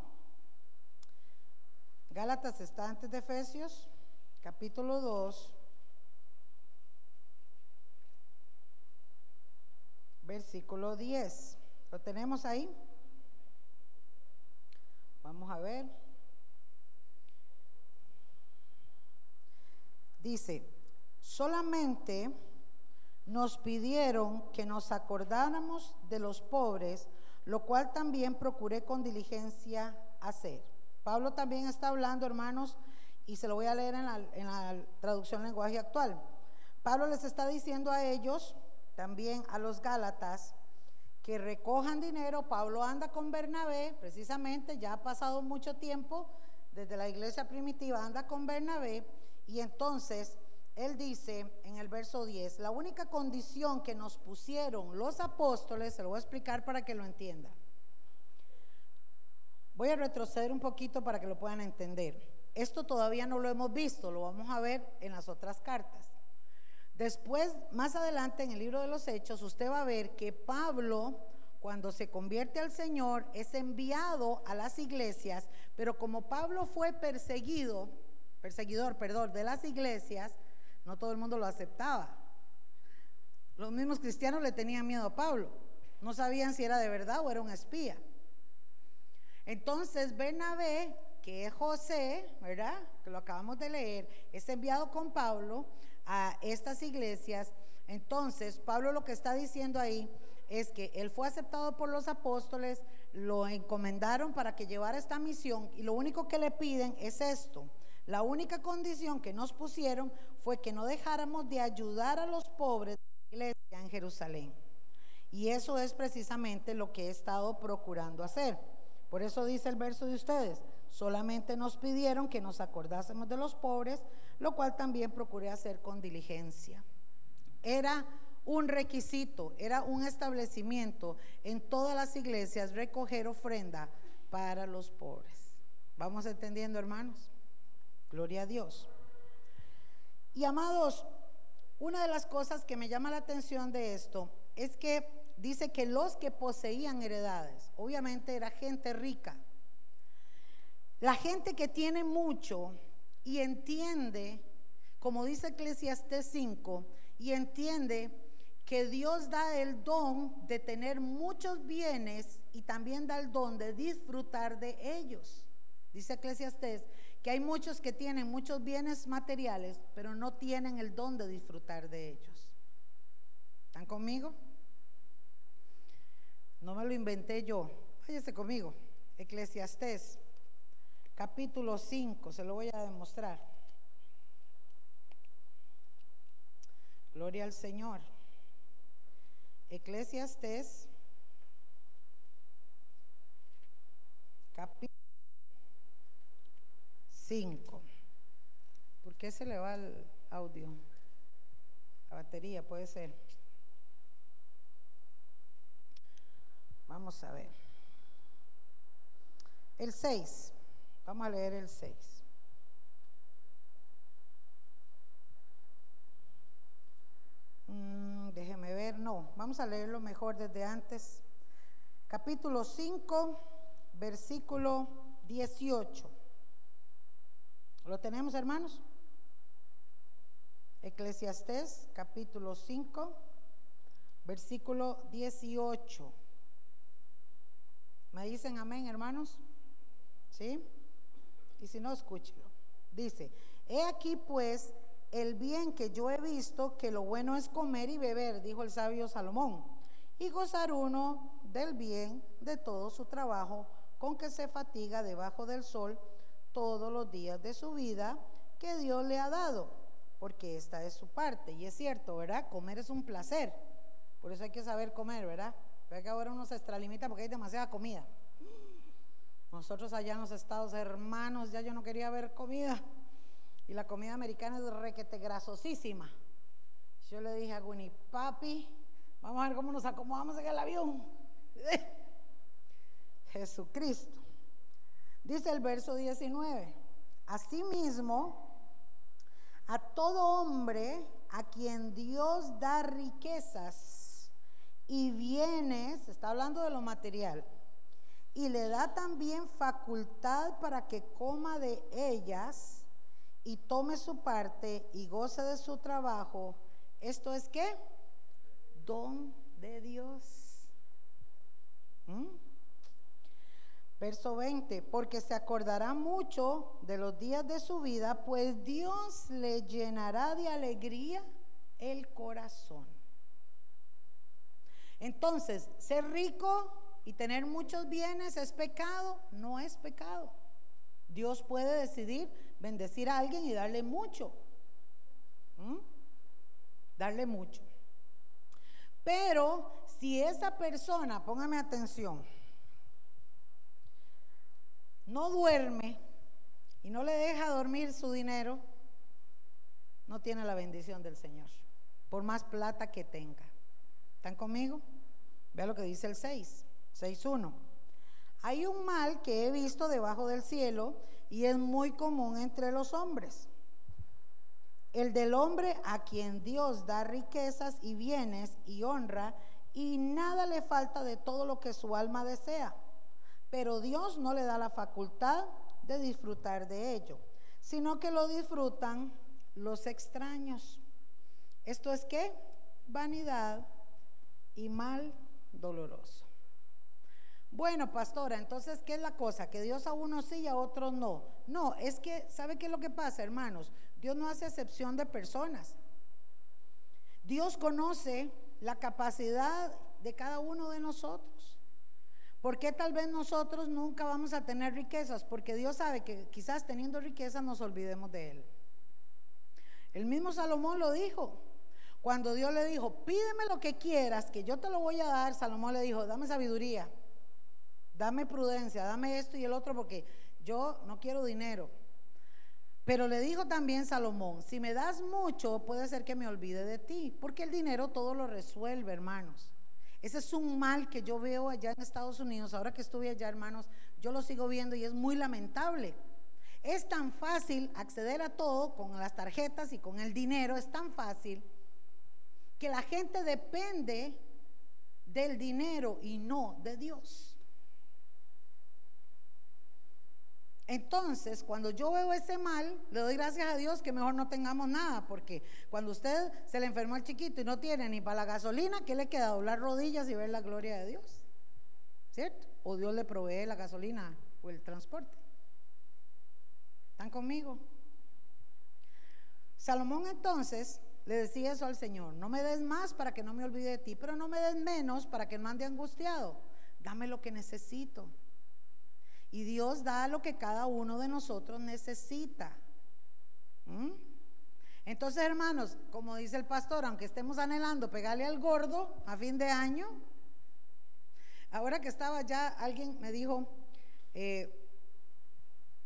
Gálatas está antes de Efesios, capítulo 2, versículo 10. ¿Lo tenemos ahí? Vamos a ver. Dice, solamente nos pidieron que nos acordáramos de los pobres, lo cual también procuré con diligencia hacer. Pablo también está hablando, hermanos, y se lo voy a leer en la, traducción lenguaje actual. Pablo les está diciendo a ellos, también a los Gálatas, que recojan dinero. Pablo anda con Bernabé, precisamente, ya ha pasado mucho tiempo desde la iglesia primitiva, anda con Bernabé y entonces él dice en el verso 10, la única condición que nos pusieron los apóstoles, se lo voy a explicar para que lo entienda. Voy a retroceder un poquito para que lo puedan entender. Esto todavía no lo hemos visto, lo vamos a ver en las otras cartas. Después, más adelante en el libro de los Hechos, usted va a ver que Pablo, cuando se convierte al Señor, es enviado a las iglesias, pero como Pablo fue perseguido, perseguidor, perdón, de las iglesias, no todo el mundo lo aceptaba. Los mismos cristianos le tenían miedo a Pablo. No sabían si era de verdad o era un espía. Entonces Bernabé, que es José, ¿verdad? Que lo acabamos de leer, es enviado con Pablo a estas iglesias. Entonces Pablo lo que está diciendo ahí es que él fue aceptado por los apóstoles, lo encomendaron para que llevara esta misión y lo único que le piden es esto, la única condición que nos pusieron fue que no dejáramos de ayudar a los pobres de la iglesia en Jerusalén. Y eso es precisamente lo que he estado procurando hacer. Por eso dice el verso de ustedes, solamente nos pidieron que nos acordásemos de los pobres, lo cual también procuré hacer con diligencia. Era un requisito, era un establecimiento en todas las iglesias recoger ofrenda para los pobres. ¿Vamos entendiendo, hermanos? Gloria a Dios. Y amados, Una de las cosas que me llama la atención de esto es que dice que los que poseían heredades, obviamente era gente rica, la gente que tiene mucho y entiende, como dice Eclesiastes 5, y entiende que Dios da el don de tener muchos bienes y también da el don de disfrutar de ellos. Dice Eclesiastes que hay muchos que tienen muchos bienes materiales, pero no tienen el don de disfrutar de ellos. ¿Están conmigo? No me lo inventé yo. Váyase conmigo. Eclesiastés, capítulo 5, se lo voy a demostrar. Gloria al Señor. Eclesiastés, capítulo 5. ¿Por qué se le va el audio? La batería puede ser. Vamos a ver. El 6. Vamos a leer el 6. Mm, déjeme ver, no, vamos a leerlo mejor desde antes. Capítulo 5, versículo 18. ¿Lo tenemos, hermanos? Eclesiastés, capítulo 5, versículo 18. ¿Me dicen amén, hermanos? ¿Sí? Y si no, escúchelo. Dice, he aquí pues el bien que yo he visto, que lo bueno es comer y beber, dijo el sabio Salomón, y gozar uno del bien de todo su trabajo, con que se fatiga debajo del sol todos los días de su vida que Dios le ha dado, porque esta es su parte. Y es cierto, ¿verdad? Comer es un placer. Por eso hay que saber comer, ¿verdad? Ve que ahora uno se extralimita porque hay demasiada comida. Nosotros allá en los estados hermanos, ya yo no quería ver comida. Y la comida americana es requete grasosísima. Yo le dije a Winnie, papi, vamos a ver cómo nos acomodamos en el avión. (laughs) Jesucristo. Dice el verso 19, asimismo, a todo hombre a quien Dios da riquezas y bienes, está hablando de lo material, y le da también facultad para que coma de ellas y tome su parte y goce de su trabajo, esto es qué? Don de Dios. ¿Mm? Verso 20, porque se acordará mucho de los días de su vida, pues Dios le llenará de alegría el corazón. Entonces, ser rico y tener muchos bienes es pecado, no es pecado. Dios puede decidir bendecir a alguien y darle mucho. Darle mucho. Pero si esa persona, póngame atención, no duerme y no le deja dormir su dinero, no tiene la bendición del Señor, por más plata que tenga. ¿Están conmigo? Vea lo que dice el 6, 6.1. Hay un mal que he visto debajo del cielo y es muy común entre los hombres. El del hombre a quien Dios da riquezas y bienes y honra y nada le falta de todo lo que su alma desea pero Dios no le da la facultad de disfrutar de ello, sino que lo disfrutan los extraños. Esto es que vanidad y mal doloroso. Bueno, pastora, entonces, ¿qué es la cosa? Que Dios a unos sí y a otros no. No, es que, ¿sabe qué es lo que pasa, hermanos? Dios no hace excepción de personas. Dios conoce la capacidad de cada uno de nosotros. ¿Por qué tal vez nosotros nunca vamos a tener riquezas? Porque Dios sabe que quizás teniendo riquezas nos olvidemos de Él. El mismo Salomón lo dijo. Cuando Dios le dijo, pídeme lo que quieras, que yo te lo voy a dar, Salomón le dijo, dame sabiduría, dame prudencia, dame esto y el otro, porque yo no quiero dinero. Pero le dijo también Salomón, si me das mucho, puede ser que me olvide de ti, porque el dinero todo lo resuelve, hermanos. Ese es un mal que yo veo allá en Estados Unidos. Ahora que estuve allá, hermanos, yo lo sigo viendo y es muy lamentable. Es tan fácil acceder a todo con las tarjetas y con el dinero, es tan fácil que la gente depende del dinero y no de Dios. Entonces, cuando yo veo ese mal, le doy gracias a Dios que mejor no tengamos nada, porque cuando usted se le enfermó al chiquito y no tiene ni para la gasolina, ¿qué le queda? Doblar rodillas y ver la gloria de Dios. ¿Cierto? O Dios le provee la gasolina o el transporte. ¿Están conmigo? Salomón entonces le decía eso al Señor, no me des más para que no me olvide de ti, pero no me des menos para que no ande angustiado. Dame lo que necesito. Y Dios da lo que cada uno de nosotros necesita. ¿Mm? Entonces, hermanos, como dice el pastor, aunque estemos anhelando pegarle al gordo a fin de año, ahora que estaba ya, alguien me dijo, eh,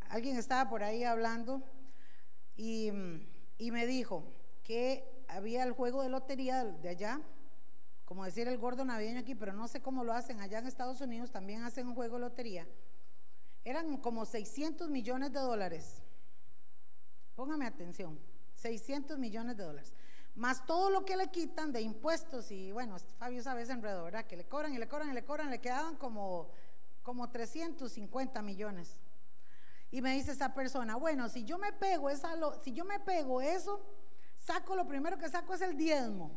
alguien estaba por ahí hablando y, y me dijo que había el juego de lotería de allá, como decir el gordo navideño aquí, pero no sé cómo lo hacen. Allá en Estados Unidos también hacen un juego de lotería. Eran como 600 millones de dólares. Póngame atención, 600 millones de dólares. Más todo lo que le quitan de impuestos y bueno, Fabio sabe ese enredo, ¿verdad? Que le cobran y le cobran y le cobran, le quedaban como, como 350 millones. Y me dice esa persona, bueno, si yo me pego si yo me pego eso, saco lo primero que saco es el diezmo.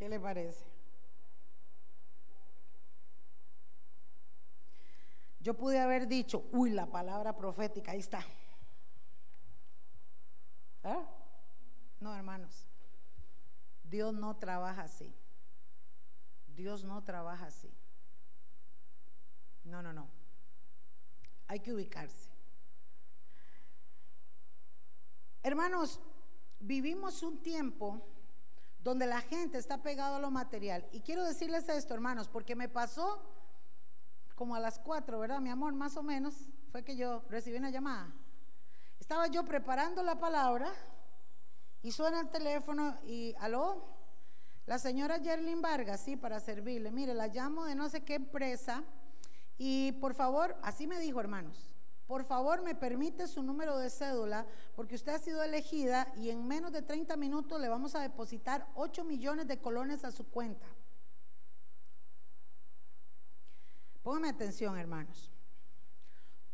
¿Qué le parece? Yo pude haber dicho, uy, la palabra profética, ahí está. ¿Ah? No, hermanos. Dios no trabaja así. Dios no trabaja así. No, no, no. Hay que ubicarse. Hermanos, vivimos un tiempo donde la gente está pegado a lo material. Y quiero decirles esto, hermanos, porque me pasó como a las cuatro, ¿verdad, mi amor? Más o menos, fue que yo recibí una llamada. Estaba yo preparando la palabra y suena el teléfono y, aló, la señora Yerlin Vargas, sí, para servirle. Mire, la llamo de no sé qué empresa y por favor, así me dijo, hermanos, por favor me permite su número de cédula porque usted ha sido elegida y en menos de 30 minutos le vamos a depositar 8 millones de colones a su cuenta. Póngame atención, hermanos.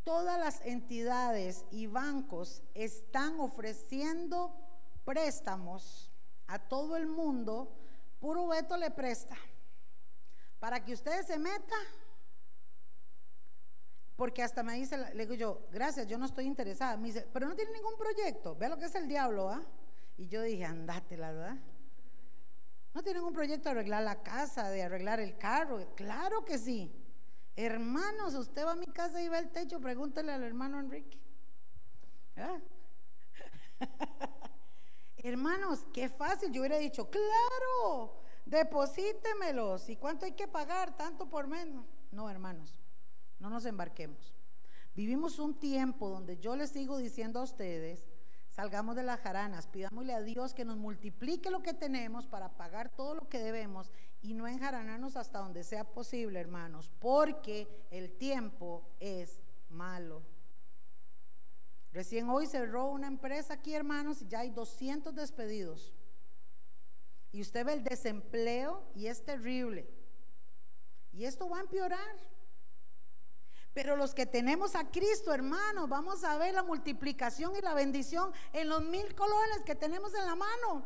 Todas las entidades y bancos están ofreciendo préstamos a todo el mundo. Puro Beto le presta. Para que usted se meta porque hasta me dice, le digo yo, gracias, yo no estoy interesada. Me dice, pero no tiene ningún proyecto. Ve lo que es el diablo, ¿ah? Y yo dije, andate, la verdad. No tiene ningún proyecto de arreglar la casa, de arreglar el carro. Claro que sí. Hermanos, usted va a mi casa y ve el techo, pregúntele al hermano Enrique. ¿Ah? (laughs) Hermanos, qué fácil. Yo hubiera dicho, claro, deposítemelos. ¿Y cuánto hay que pagar? Tanto por menos. No, hermanos. No nos embarquemos. Vivimos un tiempo donde yo les sigo diciendo a ustedes, salgamos de las jaranas, pidámosle a Dios que nos multiplique lo que tenemos para pagar todo lo que debemos y no enjaranarnos hasta donde sea posible, hermanos, porque el tiempo es malo. Recién hoy cerró una empresa aquí, hermanos, y ya hay 200 despedidos. Y usted ve el desempleo y es terrible. Y esto va a empeorar. Pero los que tenemos a Cristo, hermanos, vamos a ver la multiplicación y la bendición en los mil colones que tenemos en la mano.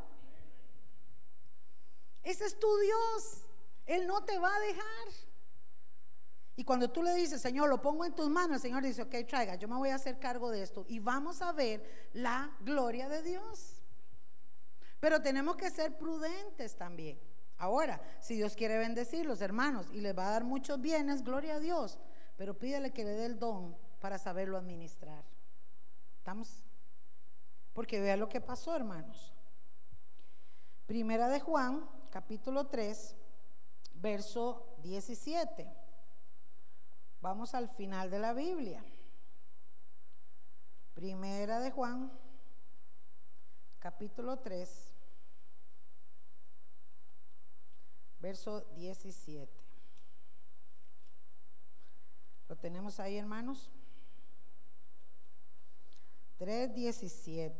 Ese es tu Dios. Él no te va a dejar. Y cuando tú le dices, Señor, lo pongo en tus manos, el Señor dice, ok, traiga, yo me voy a hacer cargo de esto. Y vamos a ver la gloria de Dios. Pero tenemos que ser prudentes también. Ahora, si Dios quiere bendecirlos, hermanos, y les va a dar muchos bienes, gloria a Dios pero pídele que le dé el don para saberlo administrar. ¿Estamos? Porque vea lo que pasó, hermanos. Primera de Juan, capítulo 3, verso 17. Vamos al final de la Biblia. Primera de Juan, capítulo 3, verso 17. ¿Lo tenemos ahí, hermanos? 3.17.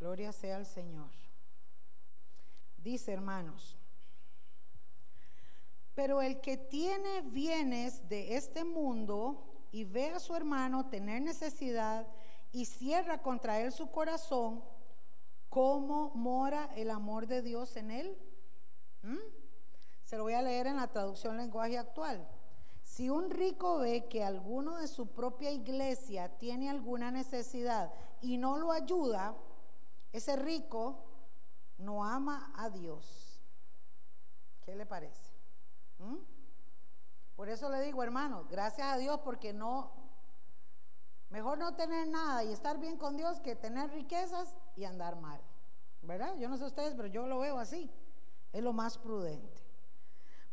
Gloria sea al Señor. Dice, hermanos, pero el que tiene bienes de este mundo y ve a su hermano tener necesidad y cierra contra él su corazón, ¿cómo mora el amor de Dios en él? ¿Mm? Se lo voy a leer en la traducción lenguaje actual. Si un rico ve que alguno de su propia iglesia tiene alguna necesidad y no lo ayuda, ese rico no ama a Dios. ¿Qué le parece? ¿Mm? Por eso le digo, hermano, gracias a Dios porque no, mejor no tener nada y estar bien con Dios que tener riquezas y andar mal. ¿Verdad? Yo no sé ustedes, pero yo lo veo así. Es lo más prudente.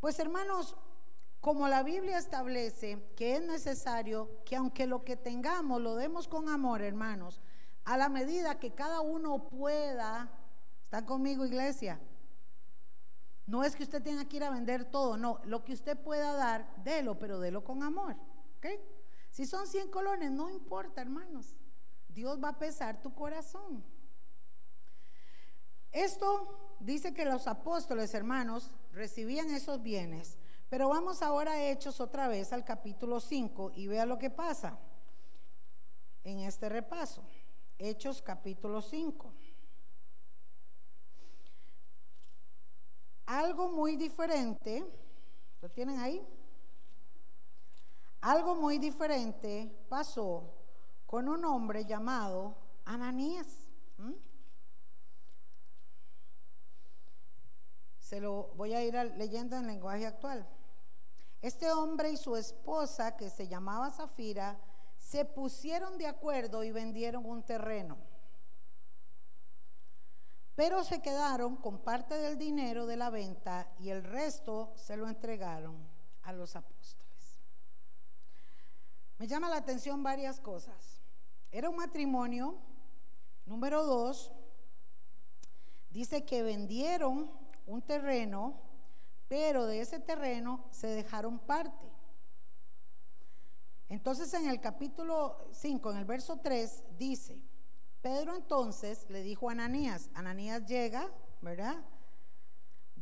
Pues hermanos, como la Biblia establece que es necesario que aunque lo que tengamos lo demos con amor, hermanos, a la medida que cada uno pueda, ¿están conmigo iglesia? No es que usted tenga que ir a vender todo, no, lo que usted pueda dar, délo, pero délo con amor. ¿ok? Si son 100 colones, no importa, hermanos. Dios va a pesar tu corazón. Esto dice que los apóstoles, hermanos, recibían esos bienes pero vamos ahora a Hechos otra vez al capítulo 5 y vea lo que pasa en este repaso. Hechos capítulo 5. Algo muy diferente, ¿lo tienen ahí? Algo muy diferente pasó con un hombre llamado Ananías. Se lo voy a ir leyendo en lenguaje actual. Este hombre y su esposa, que se llamaba Zafira, se pusieron de acuerdo y vendieron un terreno. Pero se quedaron con parte del dinero de la venta y el resto se lo entregaron a los apóstoles. Me llama la atención varias cosas. Era un matrimonio, número dos, dice que vendieron un terreno pero de ese terreno se dejaron parte. Entonces en el capítulo 5, en el verso 3, dice, Pedro entonces le dijo a Ananías, Ananías llega, ¿verdad?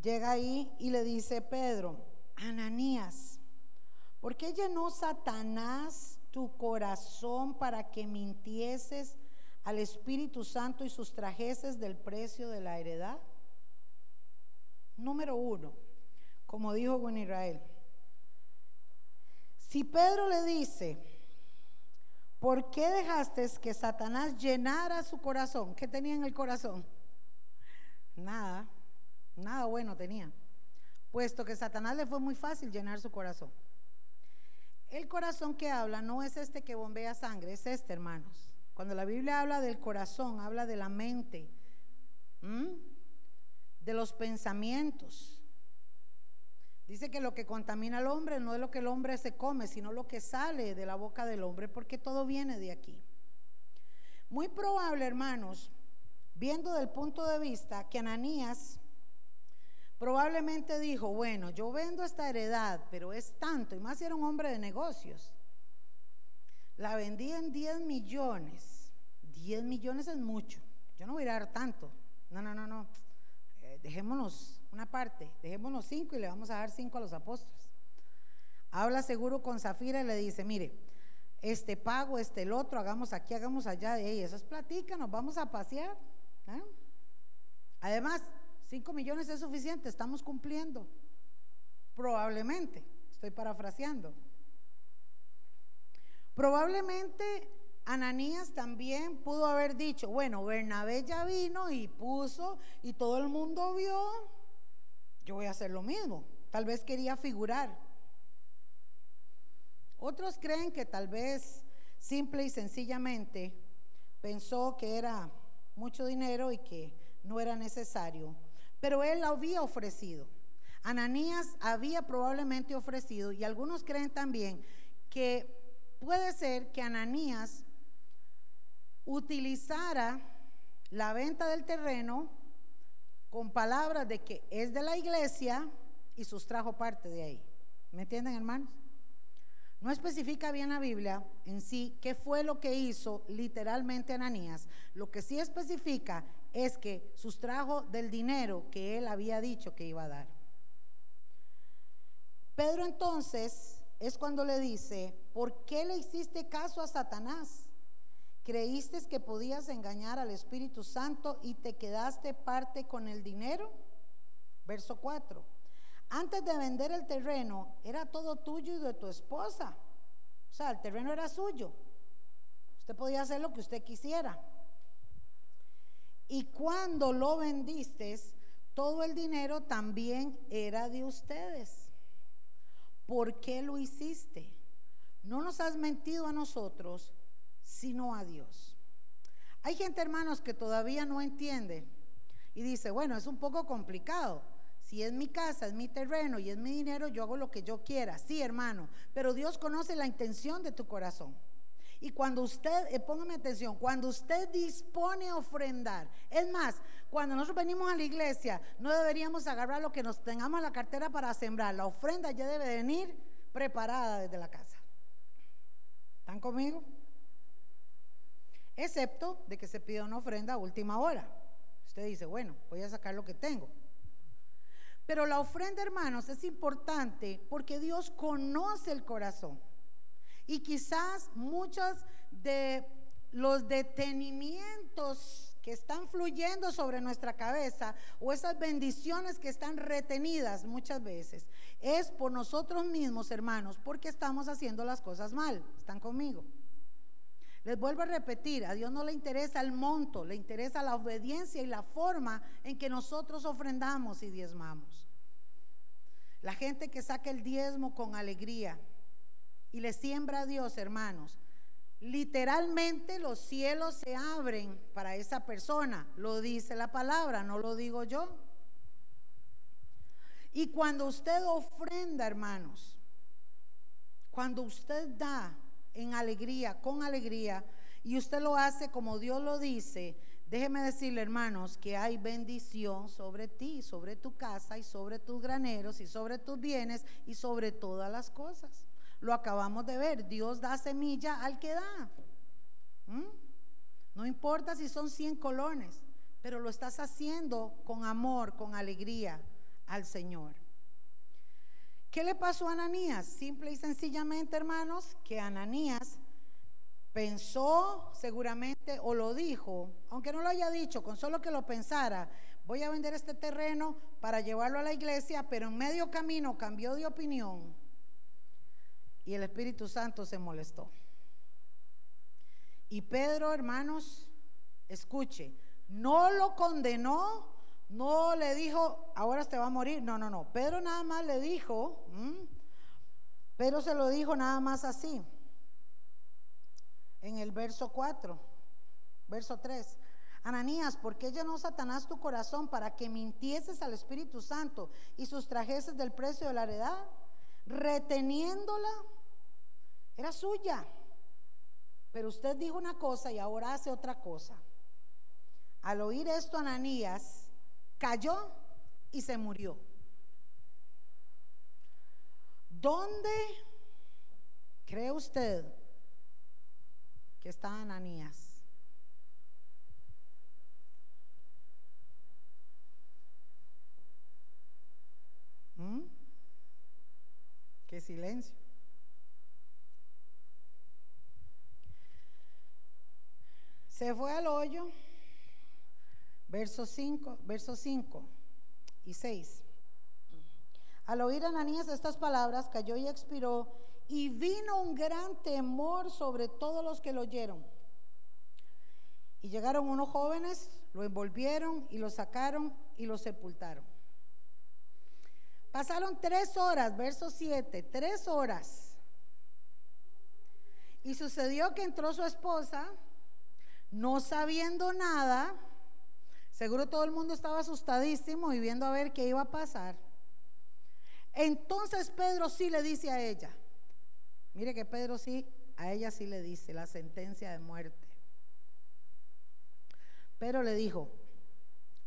Llega ahí y le dice Pedro, Ananías, ¿por qué llenó Satanás tu corazón para que mintieses al Espíritu Santo y sustrajeses del precio de la heredad? Número uno, como dijo con Israel. Si Pedro le dice, ¿por qué dejaste que Satanás llenara su corazón? ¿Qué tenía en el corazón? Nada, nada bueno tenía. Puesto que Satanás le fue muy fácil llenar su corazón. El corazón que habla no es este que bombea sangre, es este, hermanos. Cuando la Biblia habla del corazón, habla de la mente, de los pensamientos. Dice que lo que contamina al hombre no es lo que el hombre se come, sino lo que sale de la boca del hombre, porque todo viene de aquí. Muy probable, hermanos, viendo del punto de vista que Ananías probablemente dijo, bueno, yo vendo esta heredad, pero es tanto, y más era un hombre de negocios. La vendí en 10 millones. 10 millones es mucho. Yo no voy a dar tanto. No, no, no, no. Dejémonos una parte, dejémonos cinco y le vamos a dar cinco a los apóstoles. Habla seguro con Zafira y le dice, mire, este pago, este el otro, hagamos aquí, hagamos allá, y eso es platica, nos vamos a pasear. ¿eh? Además, cinco millones es suficiente, estamos cumpliendo. Probablemente, estoy parafraseando. Probablemente Ananías también pudo haber dicho, bueno, Bernabé ya vino y puso y todo el mundo vio yo voy a hacer lo mismo. Tal vez quería figurar. Otros creen que tal vez simple y sencillamente pensó que era mucho dinero y que no era necesario, pero él lo había ofrecido. Ananías había probablemente ofrecido y algunos creen también que puede ser que Ananías utilizara la venta del terreno con palabras de que es de la iglesia y sustrajo parte de ahí. ¿Me entienden, hermanos? No especifica bien la Biblia en sí qué fue lo que hizo literalmente Ananías. Lo que sí especifica es que sustrajo del dinero que él había dicho que iba a dar. Pedro entonces es cuando le dice, ¿por qué le hiciste caso a Satanás? ¿Creíste que podías engañar al Espíritu Santo y te quedaste parte con el dinero? Verso 4. Antes de vender el terreno, era todo tuyo y de tu esposa. O sea, el terreno era suyo. Usted podía hacer lo que usted quisiera. Y cuando lo vendiste, todo el dinero también era de ustedes. ¿Por qué lo hiciste? No nos has mentido a nosotros, sino a Dios. Hay gente, hermanos, que todavía no entiende y dice, bueno, es un poco complicado. Si es mi casa, es mi terreno y es mi dinero, yo hago lo que yo quiera. Sí, hermano, pero Dios conoce la intención de tu corazón. Y cuando usted, eh, póngame atención, cuando usted dispone a ofrendar, es más, cuando nosotros venimos a la iglesia, no deberíamos agarrar lo que nos tengamos en la cartera para sembrar. La ofrenda ya debe venir preparada desde la casa. ¿Están conmigo? Excepto de que se pida una ofrenda a última hora. Usted dice, bueno, voy a sacar lo que tengo. Pero la ofrenda, hermanos, es importante porque Dios conoce el corazón. Y quizás muchos de los detenimientos que están fluyendo sobre nuestra cabeza o esas bendiciones que están retenidas muchas veces es por nosotros mismos, hermanos, porque estamos haciendo las cosas mal. ¿Están conmigo? Les vuelvo a repetir, a Dios no le interesa el monto, le interesa la obediencia y la forma en que nosotros ofrendamos y diezmamos. La gente que saca el diezmo con alegría y le siembra a Dios, hermanos, literalmente los cielos se abren para esa persona. Lo dice la palabra, no lo digo yo. Y cuando usted ofrenda, hermanos, cuando usted da, en alegría, con alegría, y usted lo hace como Dios lo dice, déjeme decirle, hermanos, que hay bendición sobre ti, sobre tu casa y sobre tus graneros y sobre tus bienes y sobre todas las cosas. Lo acabamos de ver, Dios da semilla al que da. No importa si son 100 colones, pero lo estás haciendo con amor, con alegría al Señor. ¿Qué le pasó a Ananías? Simple y sencillamente, hermanos, que Ananías pensó seguramente o lo dijo, aunque no lo haya dicho, con solo que lo pensara, voy a vender este terreno para llevarlo a la iglesia, pero en medio camino cambió de opinión y el Espíritu Santo se molestó. Y Pedro, hermanos, escuche, no lo condenó no le dijo, ahora te va a morir. No, no, no. Pedro nada más le dijo, Pedro se lo dijo nada más así. En el verso 4, verso 3. Ananías, ¿por qué llenó Satanás tu corazón para que mintieses al Espíritu Santo y sustrajeses del precio de la heredad? Reteniéndola, era suya. Pero usted dijo una cosa y ahora hace otra cosa. Al oír esto, Ananías cayó y se murió. ¿Dónde cree usted que está Ananías? ¿Mm? Qué silencio. Se fue al hoyo Verso 5, verso 5 y 6. Al oír Ananías estas palabras, cayó y expiró, y vino un gran temor sobre todos los que lo oyeron. Y llegaron unos jóvenes, lo envolvieron y lo sacaron y lo sepultaron. Pasaron tres horas, verso 7, tres horas. Y sucedió que entró su esposa, no sabiendo nada, Seguro todo el mundo estaba asustadísimo y viendo a ver qué iba a pasar. Entonces Pedro sí le dice a ella, mire que Pedro sí, a ella sí le dice la sentencia de muerte. Pero le dijo,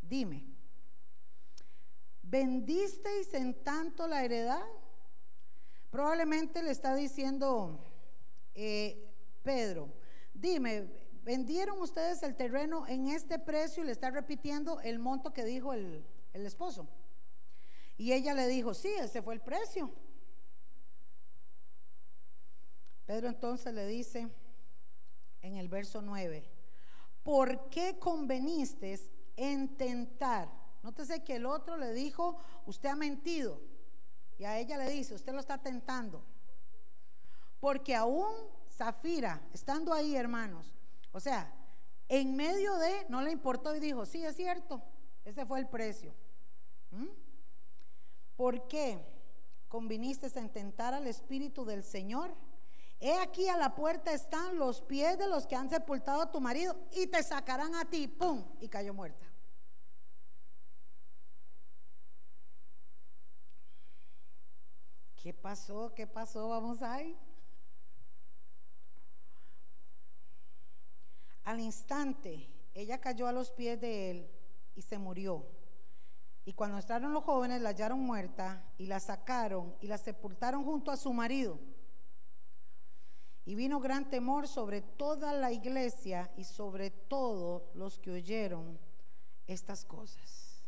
dime, ¿vendisteis en tanto la heredad? Probablemente le está diciendo eh, Pedro, dime, ¿vendieron ustedes el terreno en este precio? Y le está repitiendo el monto que dijo el, el esposo. Y ella le dijo, sí, ese fue el precio. Pedro entonces le dice en el verso 9, ¿por qué conveniste en tentar? Nótese que el otro le dijo, usted ha mentido. Y a ella le dice, usted lo está tentando. Porque aún Zafira, estando ahí, hermanos, o sea, en medio de, no le importó y dijo, sí, es cierto, ese fue el precio. ¿Mm? ¿Por qué conviniste en tentar al Espíritu del Señor? He aquí a la puerta están los pies de los que han sepultado a tu marido y te sacarán a ti, ¡pum! Y cayó muerta. ¿Qué pasó? ¿Qué pasó? Vamos ahí. Al instante, ella cayó a los pies de él y se murió. Y cuando entraron los jóvenes, la hallaron muerta y la sacaron y la sepultaron junto a su marido. Y vino gran temor sobre toda la iglesia y sobre todos los que oyeron estas cosas.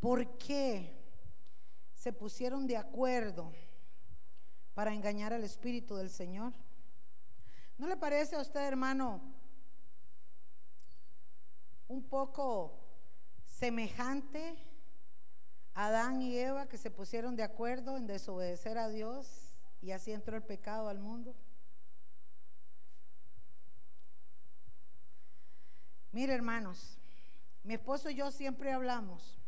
¿Por qué? se pusieron de acuerdo para engañar al Espíritu del Señor. ¿No le parece a usted, hermano, un poco semejante a Adán y Eva que se pusieron de acuerdo en desobedecer a Dios y así entró el pecado al mundo? Mire, hermanos, mi esposo y yo siempre hablamos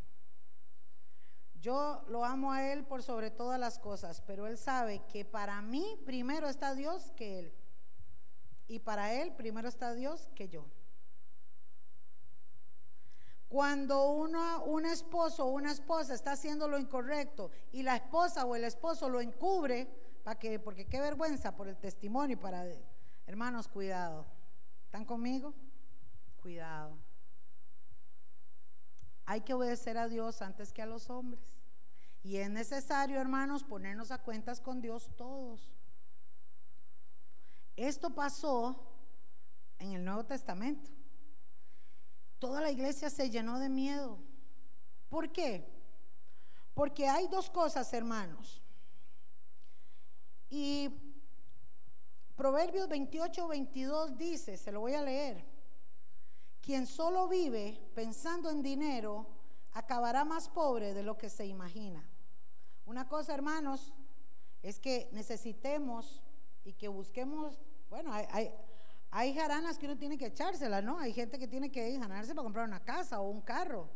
yo lo amo a Él por sobre todas las cosas, pero Él sabe que para mí primero está Dios que Él. Y para Él primero está Dios que yo. Cuando uno, un esposo o una esposa está haciendo lo incorrecto y la esposa o el esposo lo encubre, ¿para qué? Porque qué vergüenza por el testimonio para... Hermanos, cuidado. ¿Están conmigo? Cuidado. Hay que obedecer a Dios antes que a los hombres. Y es necesario, hermanos, ponernos a cuentas con Dios todos. Esto pasó en el Nuevo Testamento. Toda la iglesia se llenó de miedo. ¿Por qué? Porque hay dos cosas, hermanos. Y Proverbios 28, 22 dice, se lo voy a leer, quien solo vive pensando en dinero acabará más pobre de lo que se imagina. Una cosa, hermanos, es que necesitemos y que busquemos, bueno, hay, hay, jaranas que uno tiene que echárselas, ¿no? Hay gente que tiene que janarse para comprar una casa o un carro.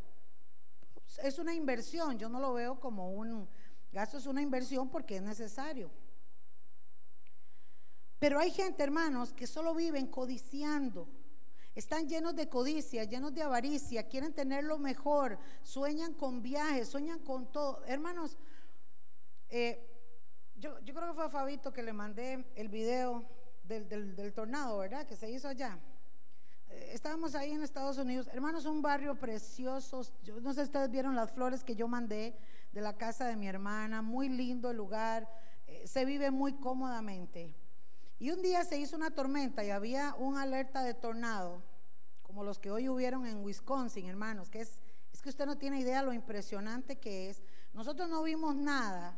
Es una inversión, yo no lo veo como un gasto, es una inversión porque es necesario. Pero hay gente, hermanos, que solo viven codiciando. Están llenos de codicia, llenos de avaricia, quieren tener lo mejor, sueñan con viajes, sueñan con todo. Hermanos, eh, yo, creo que fue a Fabito que le mandé el video del, tornado, ¿verdad? Que se hizo allá. Eh, estábamos ahí en Estados Unidos. Hermanos, un barrio precioso. No sé si ustedes vieron las flores que yo mandé de la casa de mi hermana. Muy lindo el lugar. Eh, se vive muy cómodamente. Y un día se hizo una tormenta y había una alerta de tornado, como los que hoy hubieron en Wisconsin, hermanos, que es, es que usted no tiene idea lo impresionante que es. Nosotros no vimos nada,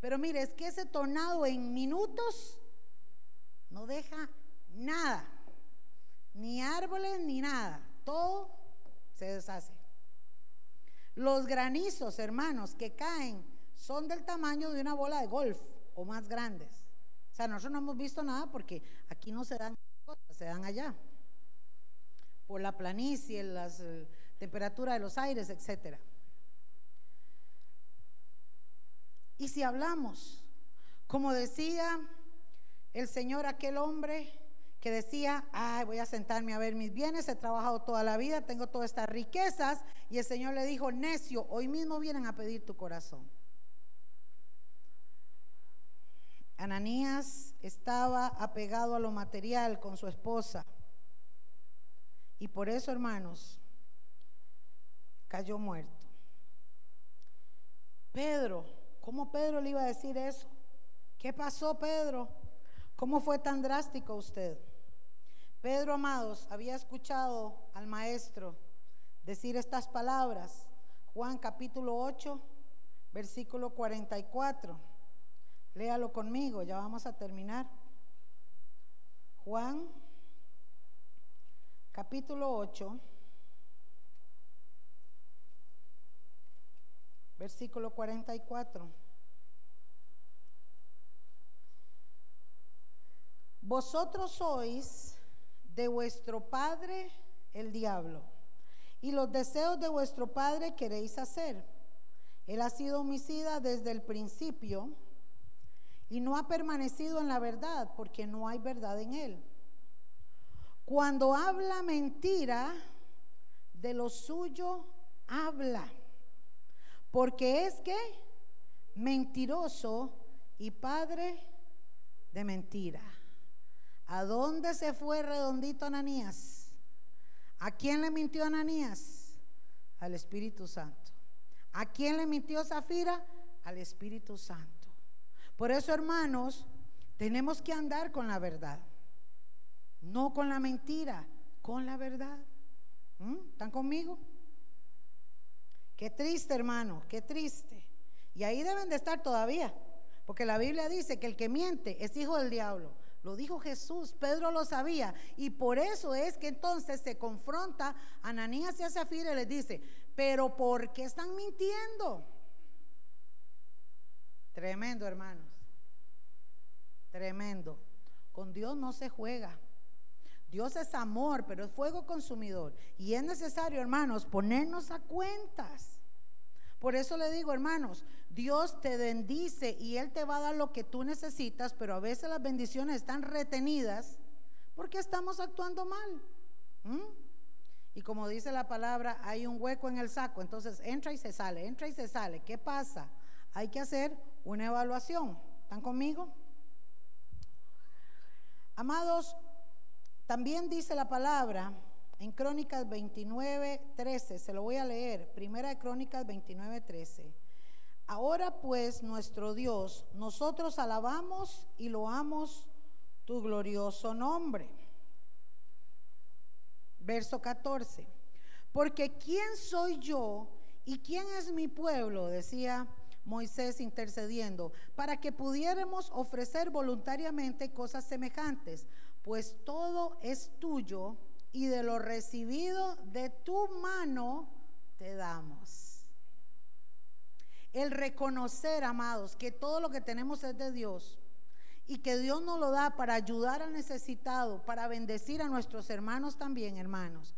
pero mire, es que ese tornado en minutos no deja nada, ni árboles ni nada, todo se deshace. Los granizos, hermanos, que caen son del tamaño de una bola de golf o más grandes. O sea, nosotros no hemos visto nada porque aquí no se dan cosas, se dan allá. Por la planicie, la eh, temperatura de los aires, etcétera. Y si hablamos, como decía el Señor, aquel hombre que decía, ay, voy a sentarme a ver mis bienes, he trabajado toda la vida, tengo todas estas riquezas, y el Señor le dijo, necio, hoy mismo vienen a pedir tu corazón. Ananías estaba apegado a lo material con su esposa. Y por eso, hermanos, cayó muerto. Pedro ¿Cómo Pedro le iba a decir eso? ¿Qué pasó, Pedro? ¿Cómo fue tan drástico usted? Pedro, amados, había escuchado al maestro decir estas palabras. Juan capítulo 8, versículo 44. Léalo conmigo, ya vamos a terminar. Juan capítulo 8, versículo 44. Vosotros sois de vuestro padre el diablo, y los deseos de vuestro padre queréis hacer. Él ha sido homicida desde el principio y no ha permanecido en la verdad porque no hay verdad en él. Cuando habla mentira, de lo suyo habla, porque es que mentiroso y padre de mentira. ¿A dónde se fue redondito Ananías? ¿A quién le mintió Ananías? Al Espíritu Santo. ¿A quién le mintió Zafira? Al Espíritu Santo. Por eso, hermanos, tenemos que andar con la verdad. No con la mentira, con la verdad. ¿Mm? ¿Están conmigo? Qué triste, hermano, qué triste. Y ahí deben de estar todavía, porque la Biblia dice que el que miente es hijo del diablo. Lo dijo Jesús, Pedro lo sabía. Y por eso es que entonces se confronta a Ananías y a Zafira y les dice, pero ¿por qué están mintiendo? Tremendo, hermanos. Tremendo. Con Dios no se juega. Dios es amor, pero es fuego consumidor. Y es necesario, hermanos, ponernos a cuentas. Por eso le digo, hermanos, Dios te bendice y Él te va a dar lo que tú necesitas, pero a veces las bendiciones están retenidas porque estamos actuando mal. Y como dice la palabra, hay un hueco en el saco, entonces entra y se sale, entra y se sale. ¿Qué pasa? Hay que hacer una evaluación. ¿Están conmigo? Amados, también dice la palabra en Crónicas 29, 13, se lo voy a leer, primera de Crónicas 29, 13. Ahora pues, nuestro Dios, nosotros alabamos y loamos tu glorioso nombre. Verso 14. Porque ¿quién soy yo y quién es mi pueblo? Decía Moisés intercediendo, para que pudiéramos ofrecer voluntariamente cosas semejantes, pues todo es tuyo y de lo recibido de tu mano te damos. El reconocer, amados, que todo lo que tenemos es de Dios y que Dios nos lo da para ayudar al necesitado, para bendecir a nuestros hermanos también, hermanos,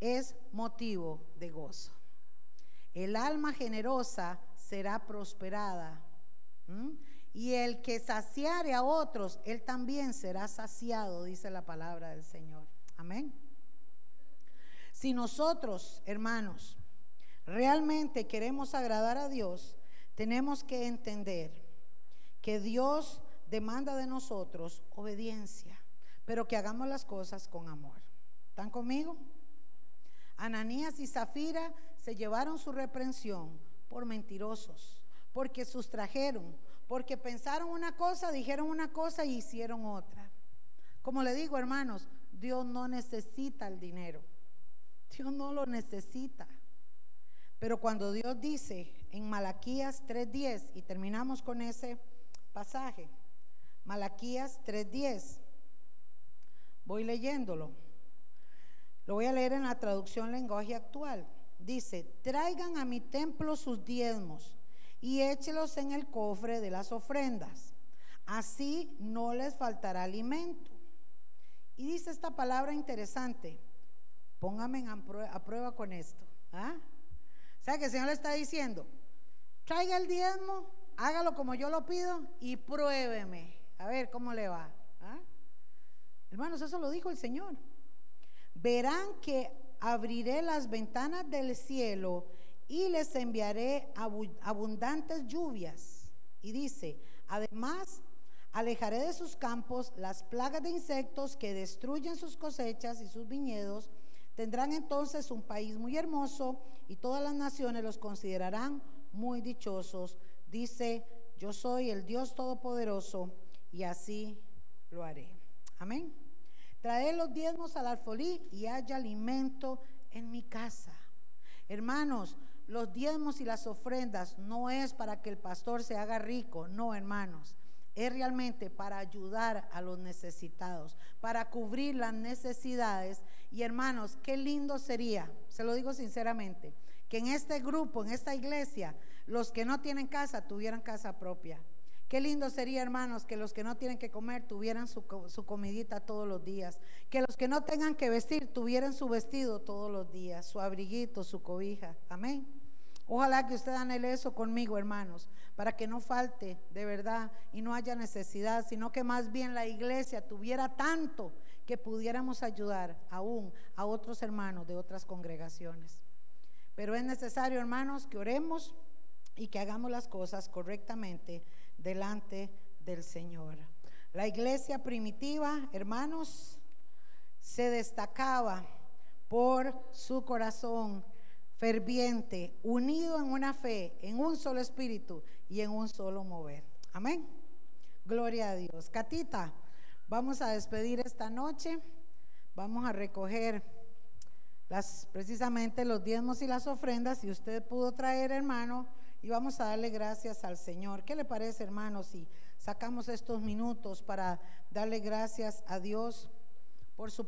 es motivo de gozo. El alma generosa será prosperada. Y el que saciare a otros, él también será saciado, dice la palabra del Señor. Amén. Si nosotros, hermanos, realmente queremos agradar a Dios, tenemos que entender que Dios demanda de nosotros obediencia, pero que hagamos las cosas con amor. ¿Están conmigo? Ananías y Zafira se llevaron su reprensión por mentirosos, porque sustrajeron, porque pensaron una cosa, dijeron una cosa y hicieron otra. Como le digo, hermanos, Dios no necesita el dinero. Dios no lo necesita. Pero cuando Dios dice en Malaquías 3:10, y terminamos con ese pasaje, Malaquías 3:10, voy leyéndolo. Lo voy a leer en la traducción lenguaje actual. Dice, traigan a mi templo sus diezmos y échelos en el cofre de las ofrendas. Así no les faltará alimento. Y dice esta palabra interesante, Póngame a prueba con esto. ¿ah? O que el Señor le está diciendo, traiga el diezmo, hágalo como yo lo pido y pruébeme. A ver cómo le va. ¿ah? Hermanos, eso lo dijo el Señor. Verán que abriré las ventanas del cielo y les enviaré abundantes lluvias. Y dice, además, alejaré de sus campos las plagas de insectos que destruyen sus cosechas y sus viñedos Tendrán entonces un país muy hermoso y todas las naciones los considerarán muy dichosos, dice yo soy el Dios Todopoderoso y así lo haré. Amén. Traed los diezmos al alfolí y haya alimento en mi casa. Hermanos, los diezmos y las ofrendas no es para que el pastor se haga rico, no, hermanos. Es realmente para ayudar a los necesitados, para cubrir las necesidades. Y hermanos, qué lindo sería, se lo digo sinceramente, que en este grupo, en esta iglesia, los que no tienen casa tuvieran casa propia. Qué lindo sería, hermanos, que los que no tienen que comer tuvieran su, comidita todos los días. Que los que no tengan que vestir tuvieran su vestido todos los días, su abriguito, su cobija. Amén. Ojalá que usted anhele eso conmigo, hermanos, para que no falte de verdad y no haya necesidad, sino que más bien la iglesia tuviera tanto que pudiéramos ayudar aún a otros hermanos de otras congregaciones. Pero es necesario, hermanos, que oremos y que hagamos las cosas correctamente delante del Señor. La iglesia primitiva, hermanos, se destacaba por su corazón ferviente, unido en una fe, en un solo espíritu y en un solo mover. Amén. Gloria a Dios. Catita, vamos a despedir esta noche. Vamos a recoger las precisamente los diezmos y las ofrendas si usted pudo traer, hermano y vamos a darle gracias al Señor. ¿Qué le parece, hermanos, si sacamos estos minutos para darle gracias a Dios por su